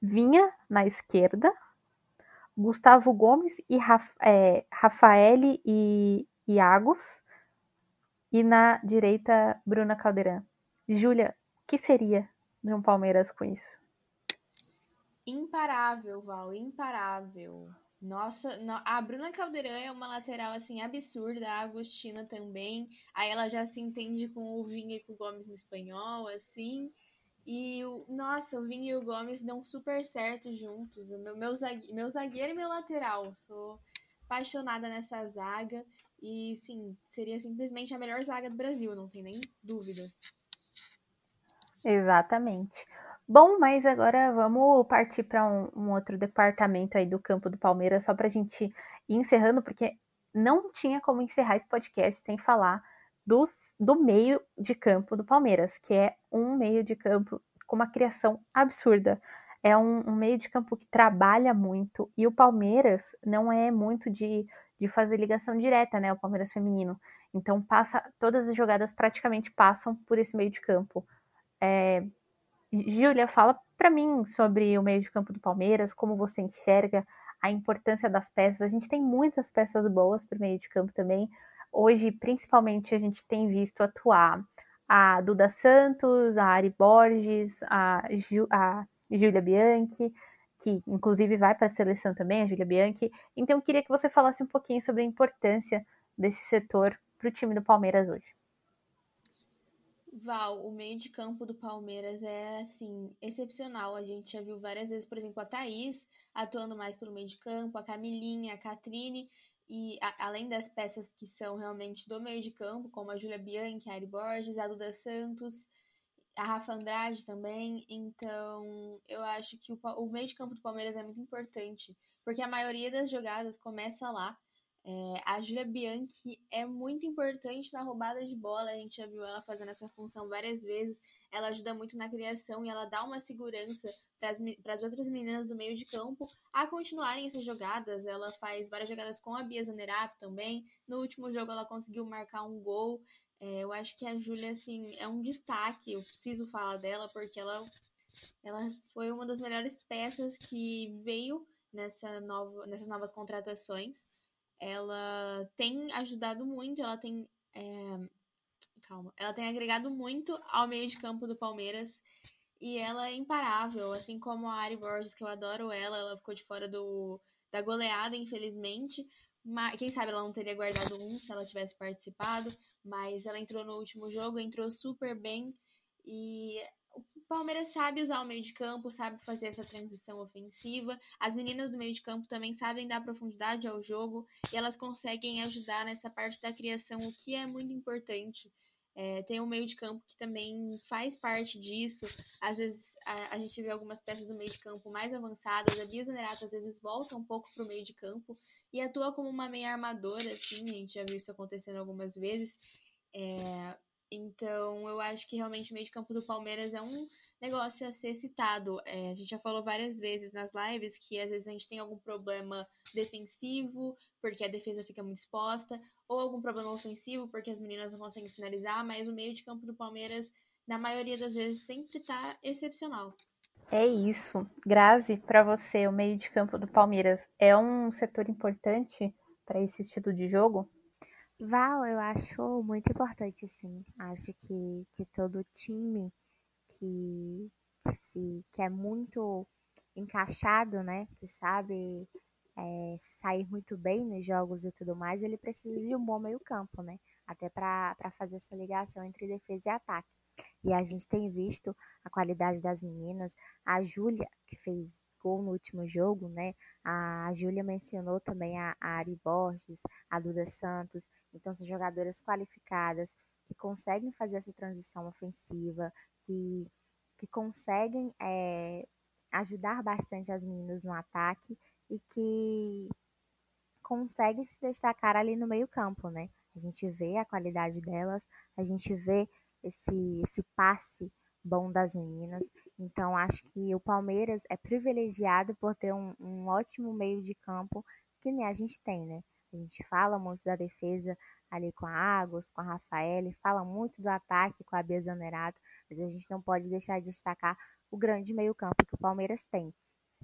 Vinha na esquerda, Gustavo Gomes e é, Rafael e Iagos, e na direita Bruna Caldeirão. Júlia, o que seria de um Palmeiras com isso? Imparável, Val, imparável. Nossa, a Bruna Caldeirão é uma lateral assim absurda, a Agostina também. Aí ela já se entende com o Vinha e com o Gomes no espanhol, assim. E o, nossa, o Vinha e o Gomes dão super certo juntos. O meu, meu, meu zagueiro e meu lateral. Sou apaixonada nessa zaga. E sim, seria simplesmente a melhor zaga do Brasil, não tem nem dúvidas. Exatamente. Bom, mas agora vamos partir para um, um, outro departamento aí do campo do Palmeiras, só para a gente ir encerrando, porque não tinha como encerrar esse podcast sem falar do, do meio de campo do Palmeiras, que é um meio de campo com uma criação absurda. É um, um meio de campo que trabalha muito, e o Palmeiras não é muito de, de fazer ligação direta, né? O Palmeiras feminino. Então passa, todas as jogadas praticamente passam por esse meio de campo. É, Júlia, fala para mim sobre o meio de campo do Palmeiras, como você enxerga a importância das peças. A gente tem muitas peças boas para o meio de campo também. Hoje, principalmente, a gente tem visto atuar a Duda Santos, a Ari Borges, a, Ju, a Júlia Bianchi, que inclusive vai para a seleção também, a Júlia Bianchi. Então, eu queria que você falasse um pouquinho sobre a importância desse setor para o time do Palmeiras hoje. Val, o meio de campo do Palmeiras é, assim, excepcional. A gente já viu várias vezes, por exemplo, a Thaís atuando mais pelo meio de campo, a Camilinha, a Catrine, e a, além das peças que são realmente do meio de campo, como a Júlia Bianchi, a Ari Borges, a Duda Santos, a Rafa Andrade também. Então, eu acho que o, o meio de campo do Palmeiras é muito importante, porque a maioria das jogadas começa lá. É, a Julia Bianchi é muito importante na roubada de bola, a gente já viu ela fazendo essa função várias vezes. Ela ajuda muito na criação e ela dá uma segurança para as outras meninas do meio de campo a continuarem essas jogadas. Ela faz várias jogadas com a Bia Zanerato também. No último jogo ela conseguiu marcar um gol. É, eu acho que a Júlia, assim, é um destaque. Eu preciso falar dela porque ela, ela foi uma das melhores peças que veio nessa nova, nessas novas contratações ela tem ajudado muito, ela tem. É, calma. Ela tem agregado muito ao meio de campo do Palmeiras. E ela é imparável, assim como a Ari Borges, que eu adoro ela, ela ficou de fora do, da goleada, infelizmente. Mas, quem sabe ela não teria guardado um se ela tivesse participado. Mas ela entrou no último jogo, entrou super bem. E Palmeiras sabe usar o meio de campo, sabe fazer essa transição ofensiva. As meninas do meio de campo também sabem dar profundidade ao jogo e elas conseguem ajudar nessa parte da criação, o que é muito importante. É, tem um meio de campo que também faz parte disso. Às vezes a, a, gente vê algumas peças do meio de campo mais avançadas. A Bia Zanerato às vezes volta um pouco para o meio de campo e atua como uma meia armadora, assim. A gente já viu isso acontecendo algumas vezes. É, então eu acho que realmente o meio de campo do Palmeiras é um negócio a ser citado. É, a gente já falou várias vezes nas lives que às vezes a gente tem algum problema defensivo, porque a defesa fica muito exposta, ou algum problema ofensivo, porque as meninas não conseguem finalizar, mas o meio de campo do Palmeiras, na maioria das vezes, sempre está excepcional. É isso. Grazi, para você, o meio de campo do Palmeiras é um setor importante para esse estilo de jogo? Val, eu acho muito importante, sim. Acho que, que todo time que, que, se, que é muito encaixado, né? Que sabe é, sair muito bem nos jogos e tudo mais, ele precisa de um bom meio campo, né? até para fazer essa ligação entre defesa e ataque. E a gente tem visto a qualidade das meninas. A Júlia, que fez gol no último jogo, né? A Júlia mencionou também a, a Ari Borges, a Duda Santos. Então, são jogadoras qualificadas que conseguem fazer essa transição ofensiva, que, que conseguem é, ajudar bastante as meninas no ataque e que conseguem se destacar ali no meio campo, né? A gente vê a qualidade delas, a gente vê esse, esse passe bom das meninas. Então, acho que o Palmeiras é privilegiado por ter um, um ótimo meio de campo que nem a gente tem, né? A gente fala muito da defesa ali com a Águas, com a Rafael, fala muito do ataque com a Bia mas a gente não pode deixar de destacar o grande meio-campo que o Palmeiras tem,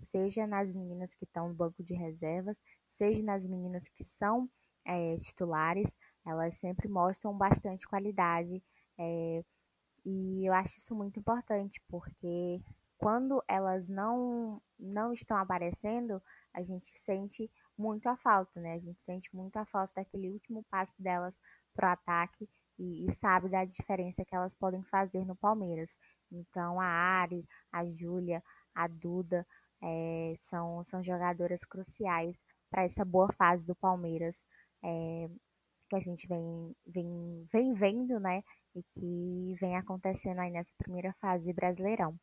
seja nas meninas que estão no banco de reservas, seja nas meninas que são é, titulares, elas sempre mostram bastante qualidade. É, e eu acho isso muito importante, porque quando elas não, não estão aparecendo, a gente sente muito a falta, né? A gente sente muito a falta daquele último passo delas pro ataque e, e sabe da diferença que elas podem fazer no Palmeiras. Então a Ari, a Júlia, a Duda é, são, são jogadoras cruciais para essa boa fase do Palmeiras. É, que a gente vem, vem, vem vendo, né? E que vem acontecendo aí nessa primeira fase de Brasileirão.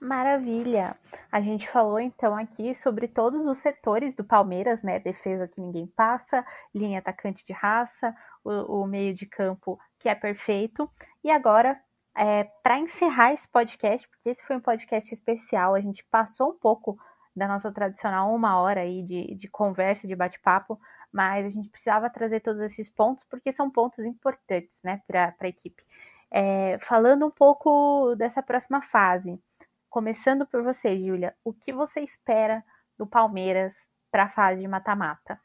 Maravilha! A gente falou então aqui sobre todos os setores do Palmeiras, né? Defesa que ninguém passa, linha atacante de raça, o, o meio de campo que é perfeito. E agora, é, para encerrar esse podcast, porque esse foi um podcast especial, a gente passou um pouco da nossa tradicional uma hora aí de, de conversa, de bate-papo, mas a gente precisava trazer todos esses pontos porque são pontos importantes, né, para a equipe. É, falando um pouco dessa próxima fase. Começando por você, Júlia, o que você espera do Palmeiras para a fase de mata-mata?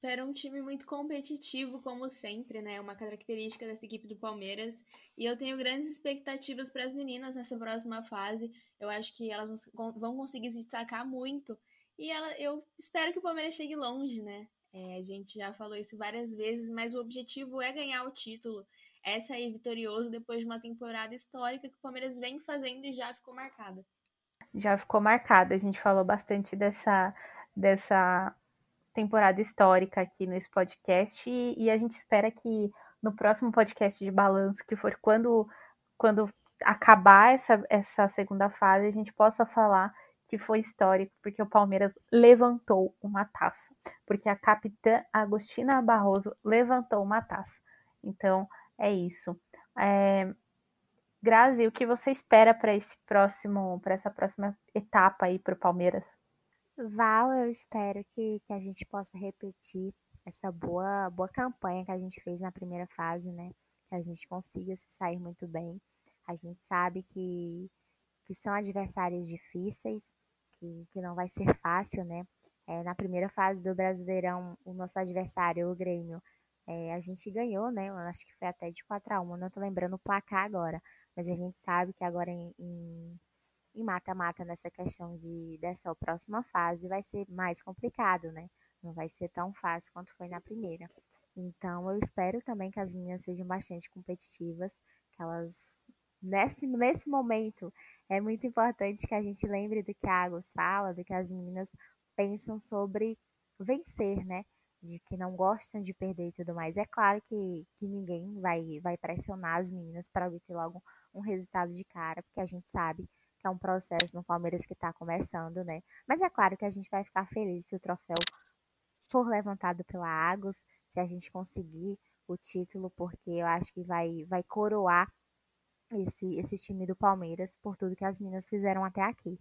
Espero um time muito competitivo, como sempre, né? Uma característica dessa equipe do Palmeiras. E eu tenho grandes expectativas para as meninas nessa próxima fase. Eu acho que elas vão conseguir se destacar muito. E ela, eu espero que o Palmeiras chegue longe, né? É, a gente já falou isso várias vezes, mas o objetivo é ganhar o título é sair vitorioso depois de uma temporada histórica que o Palmeiras vem fazendo e já ficou marcada. Já ficou marcada. A gente falou bastante dessa, dessa temporada histórica aqui nesse podcast e, e, a gente espera que no próximo podcast de balanço, que for quando, quando acabar essa, essa segunda fase, a gente possa falar que foi histórico, porque o Palmeiras levantou uma taça, porque a capitã Agostina Barroso levantou uma taça. Então, é isso. É... Grazi, o que você espera para esse próximo, para essa próxima etapa aí para o Palmeiras? Val, eu espero que, que a gente possa repetir essa boa, boa campanha que a gente fez na primeira fase, né? Que a gente consiga se sair muito bem. A gente sabe que, que são adversários difíceis, que, que não vai ser fácil, né? É, na primeira fase do Brasileirão, o nosso adversário, o Grêmio, é, a gente ganhou, né? Eu acho que foi até de 4 a 1 não tô lembrando o placar agora. Mas a gente sabe que agora em mata-mata nessa questão de dessa próxima fase vai ser mais complicado, né? Não vai ser tão fácil quanto foi na primeira. Então eu espero também que as minhas sejam bastante competitivas, que elas nesse, nesse momento é muito importante que a gente lembre do que a Águas fala, do que as meninas pensam sobre vencer, né? de que não gostam de perder e tudo mais. É claro que, que ninguém vai, vai pressionar as meninas para obter logo um resultado de cara, porque a gente sabe que é um processo no Palmeiras que está começando, né? Mas é claro que a gente vai ficar feliz se o troféu for levantado pela Águas, se a gente conseguir o título, porque eu acho que vai, vai coroar esse, esse time do Palmeiras por tudo que as meninas fizeram até aqui.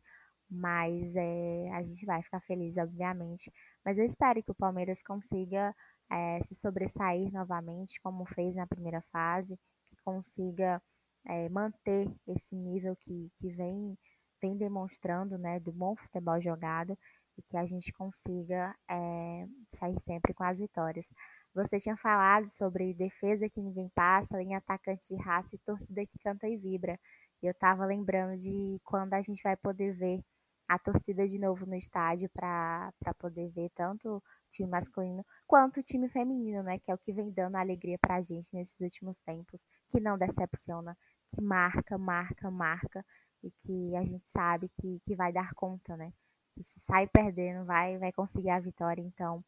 Mas é, a gente vai ficar feliz, obviamente. Mas eu espero que o Palmeiras consiga é, se sobressair novamente, como fez na primeira fase, que consiga é, manter esse nível que, que vem, vem demonstrando né, do bom futebol jogado e que a gente consiga é, sair sempre com as vitórias. Você tinha falado sobre defesa que ninguém passa, linha atacante de raça e torcida que canta e vibra. E eu estava lembrando de quando a gente vai poder ver a torcida de novo no estádio para poder ver tanto o time masculino quanto o time feminino, né? Que é o que vem dando alegria para a gente nesses últimos tempos, que não decepciona, que marca, marca, marca e que a gente sabe que, que vai dar conta, né? Que se sai perdendo, vai, vai conseguir a vitória, então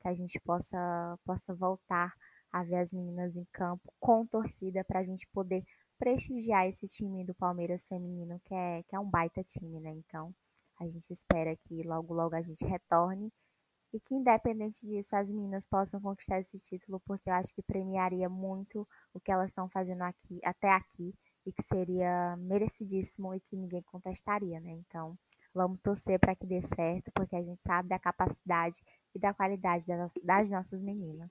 que a gente possa, possa voltar a ver as meninas em campo com torcida para a gente poder prestigiar esse time do Palmeiras feminino, que é, que é um baita time, né? Então, a gente espera que logo, logo a gente retorne e que, independente disso, as meninas possam conquistar esse título, porque eu acho que premiaria muito o que elas estão fazendo aqui, até aqui, e que seria merecidíssimo e que ninguém contestaria, né? Então, vamos torcer para que dê certo, porque a gente sabe da capacidade e da qualidade das, nossas meninas.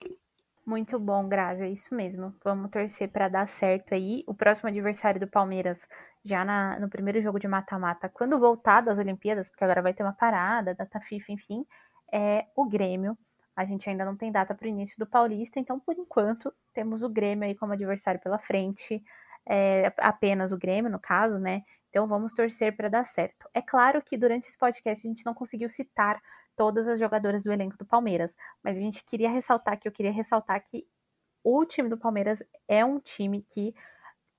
Muito bom, Grazi, é isso mesmo. Vamos torcer para dar certo aí. O próximo adversário do Palmeiras, já na, no primeiro jogo de mata-mata, quando voltar das Olimpíadas, porque agora vai ter uma parada, data FIFA, enfim, é o Grêmio. A gente ainda não tem data para o início do Paulista, então por enquanto temos o Grêmio aí como adversário pela frente, é, apenas o Grêmio, no caso, né? Então vamos torcer para dar certo. É claro que durante esse podcast a gente não conseguiu citar todas as jogadoras do elenco do Palmeiras, mas a gente queria ressaltar que eu queria ressaltar que o time do Palmeiras é um time que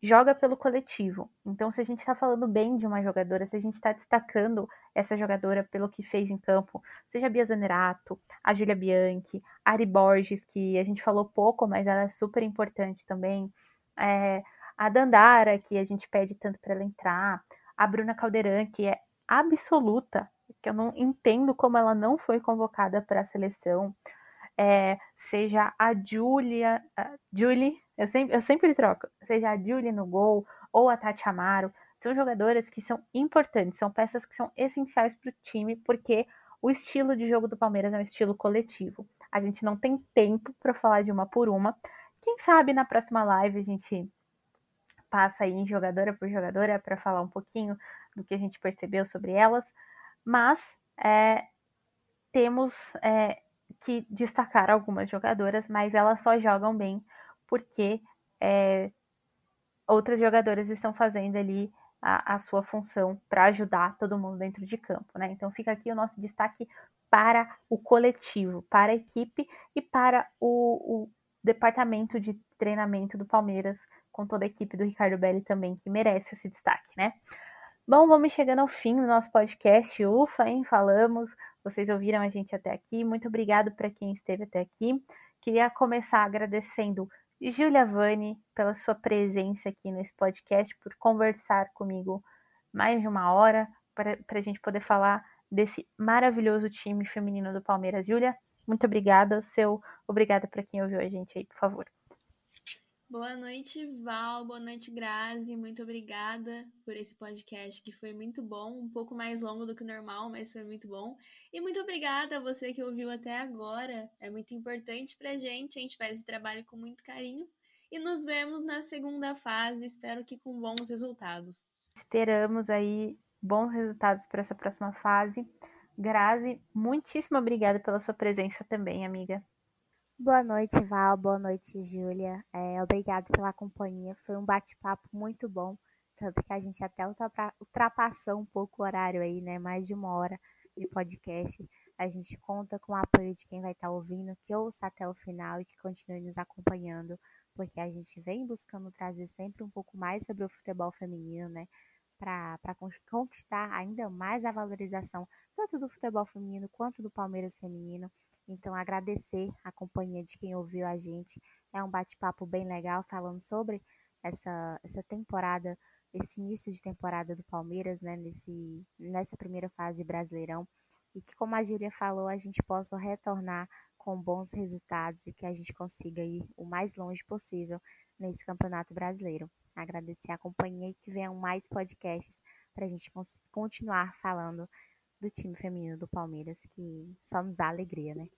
joga pelo coletivo. Então, se a gente está falando bem de uma jogadora, se a gente está destacando essa jogadora pelo que fez em campo, seja a Bia Zanerato, a Julia Bianchi, a Ari Borges, que a gente falou pouco, mas ela é super importante também, é, a Dandara, que a gente pede tanto para ela entrar, a Bruna Calderan, que é absoluta, que eu não entendo como ela não foi convocada para a seleção, é, seja a Julia, a Julie, eu sempre, eu sempre troco, seja a Julie no gol ou a Tati Amaro, são jogadoras que são importantes, são peças que são essenciais para o time, porque o estilo de jogo do Palmeiras é um estilo coletivo. A gente não tem tempo para falar de uma por uma. Quem sabe na próxima live a gente passa aí jogadora por jogadora para falar um pouquinho do que a gente percebeu sobre elas, mas é, temos é, que destacar algumas jogadoras, mas elas só jogam bem porque é, outras jogadoras estão fazendo ali a, a sua função para ajudar todo mundo dentro de campo, né? Então fica aqui o nosso destaque para o coletivo, para a equipe e para o, o departamento de treinamento do Palmeiras, com toda a equipe do Ricardo Belli também, que merece esse destaque, né? Bom, vamos chegando ao fim do nosso podcast. Ufa, hein? Falamos. Vocês ouviram a gente até aqui. Muito obrigado para quem esteve até aqui. Queria começar agradecendo Julia Vani pela sua presença aqui nesse podcast, por conversar comigo mais de uma hora para a gente poder falar desse maravilhoso time feminino do Palmeiras. Júlia, muito obrigada. Seu obrigada para quem ouviu a gente aí, por favor. Boa noite, Val. Boa noite, Grazi. Muito obrigada por esse podcast que foi muito bom, um pouco mais longo do que normal, mas foi muito bom. E muito obrigada a você que ouviu até agora. É muito importante pra gente. A gente faz esse trabalho com muito carinho. E nos vemos na segunda fase. Espero que com bons resultados. Esperamos aí bons resultados para essa próxima fase. Grazi, muitíssimo obrigada pela sua presença também, amiga. Boa noite, Val. Boa noite, Júlia. É, obrigado pela companhia. Foi um bate-papo muito bom. Tanto que a gente até ultrapassou um pouco o horário aí, né? Mais de uma hora de podcast. A gente conta com o apoio de quem vai estar tá ouvindo, que ouça até o final e que continue nos acompanhando, porque a gente vem buscando trazer sempre um pouco mais sobre o futebol feminino, né? para conquistar ainda mais a valorização tanto do futebol feminino quanto do Palmeiras feminino. Então, agradecer a companhia de quem ouviu a gente. É um bate-papo bem legal falando sobre essa, essa temporada, esse início de temporada do Palmeiras, né, nesse, nessa primeira fase de Brasileirão. E que, como a Júlia falou, a gente possa retornar com bons resultados e que a gente consiga ir o mais longe possível nesse Campeonato Brasileiro. Agradecer a companhia e que venham mais podcasts para a gente continuar falando do time feminino do Palmeiras, que só nos dá alegria, né?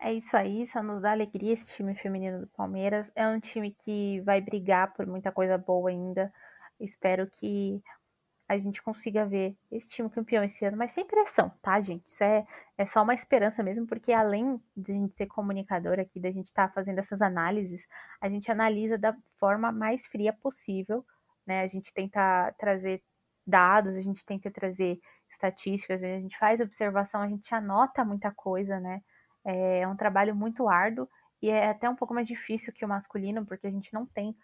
É isso aí, só nos dá alegria esse time feminino do Palmeiras. É um time que vai brigar por muita coisa boa ainda. Espero que a gente consiga ver esse time campeão esse ano, mas sem pressão, tá, gente? Isso é, é só uma esperança mesmo, porque além de a gente ser comunicador aqui, da gente estar tá fazendo essas análises, a gente analisa da forma mais fria possível, né? A gente tenta trazer dados, a gente tenta trazer estatísticas, a gente faz observação, a gente anota muita coisa, né? É, é um trabalho muito árduo e é até um pouco mais difícil que o masculino, porque a gente não tem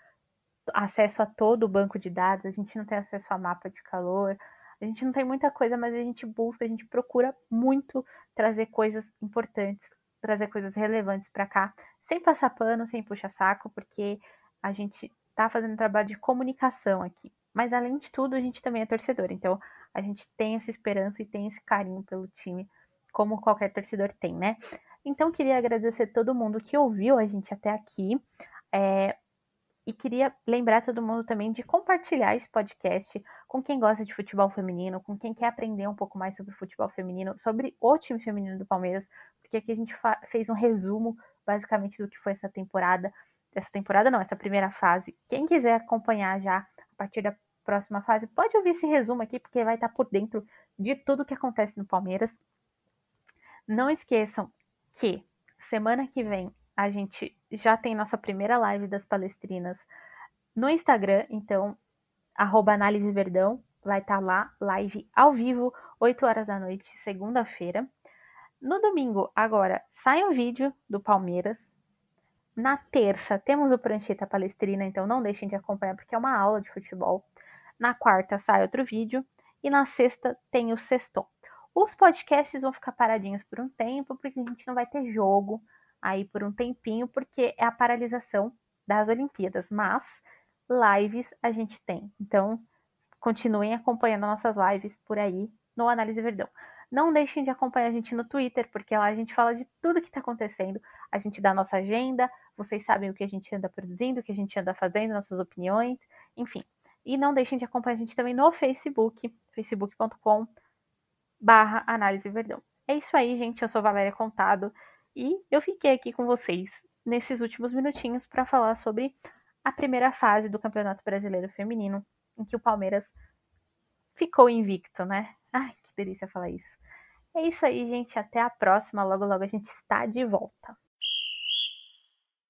acesso a todo o banco de dados, a gente não tem acesso a mapa de calor, a gente não tem muita coisa, mas a gente busca, a gente procura muito trazer coisas importantes, trazer coisas relevantes para cá, sem passar pano, sem puxar saco, porque a gente tá fazendo trabalho de comunicação aqui. Mas além de tudo, a gente também é torcedor, então a gente tem essa esperança e tem esse carinho pelo time, como qualquer torcedor tem, né? Então, queria agradecer todo mundo que ouviu a gente até aqui. É, e queria lembrar todo mundo também de compartilhar esse podcast com quem gosta de futebol feminino, com quem quer aprender um pouco mais sobre futebol feminino, sobre o time feminino do Palmeiras, porque aqui a gente fez um resumo basicamente do que foi essa temporada. Essa temporada não, essa primeira fase. Quem quiser acompanhar já partir da próxima fase, pode ouvir esse resumo aqui, porque vai estar por dentro de tudo que acontece no Palmeiras. Não esqueçam que semana que vem a gente já tem nossa primeira live das palestrinas no Instagram, então, arroba análise verdão, vai estar lá, live ao vivo, 8 horas da noite, segunda-feira. No domingo, agora, sai um vídeo do Palmeiras. Na terça, temos o Prancheta Palestrina, então não deixem de acompanhar, porque é uma aula de futebol. Na quarta, sai outro vídeo. E na sexta, tem o Sexton. Os podcasts vão ficar paradinhos por um tempo, porque a gente não vai ter jogo aí por um tempinho, porque é a paralisação das Olimpíadas. Mas lives a gente tem. Então, continuem acompanhando nossas lives por aí no Análise Verdão. Não deixem de acompanhar a gente no Twitter, porque lá a gente fala de tudo que está acontecendo. A gente dá nossa agenda, vocês sabem o que a gente anda produzindo, o que a gente anda fazendo, nossas opiniões, enfim. E não deixem de acompanhar a gente também no Facebook, facebook.com barra Análise Verdão. É isso aí, gente. Eu sou Valéria Contado e eu fiquei aqui com vocês nesses últimos minutinhos para falar sobre a primeira fase do Campeonato Brasileiro Feminino, em que o Palmeiras ficou invicto, né? Ai, que delícia falar isso. É isso aí, gente. Até a próxima. Logo, logo a gente está de volta.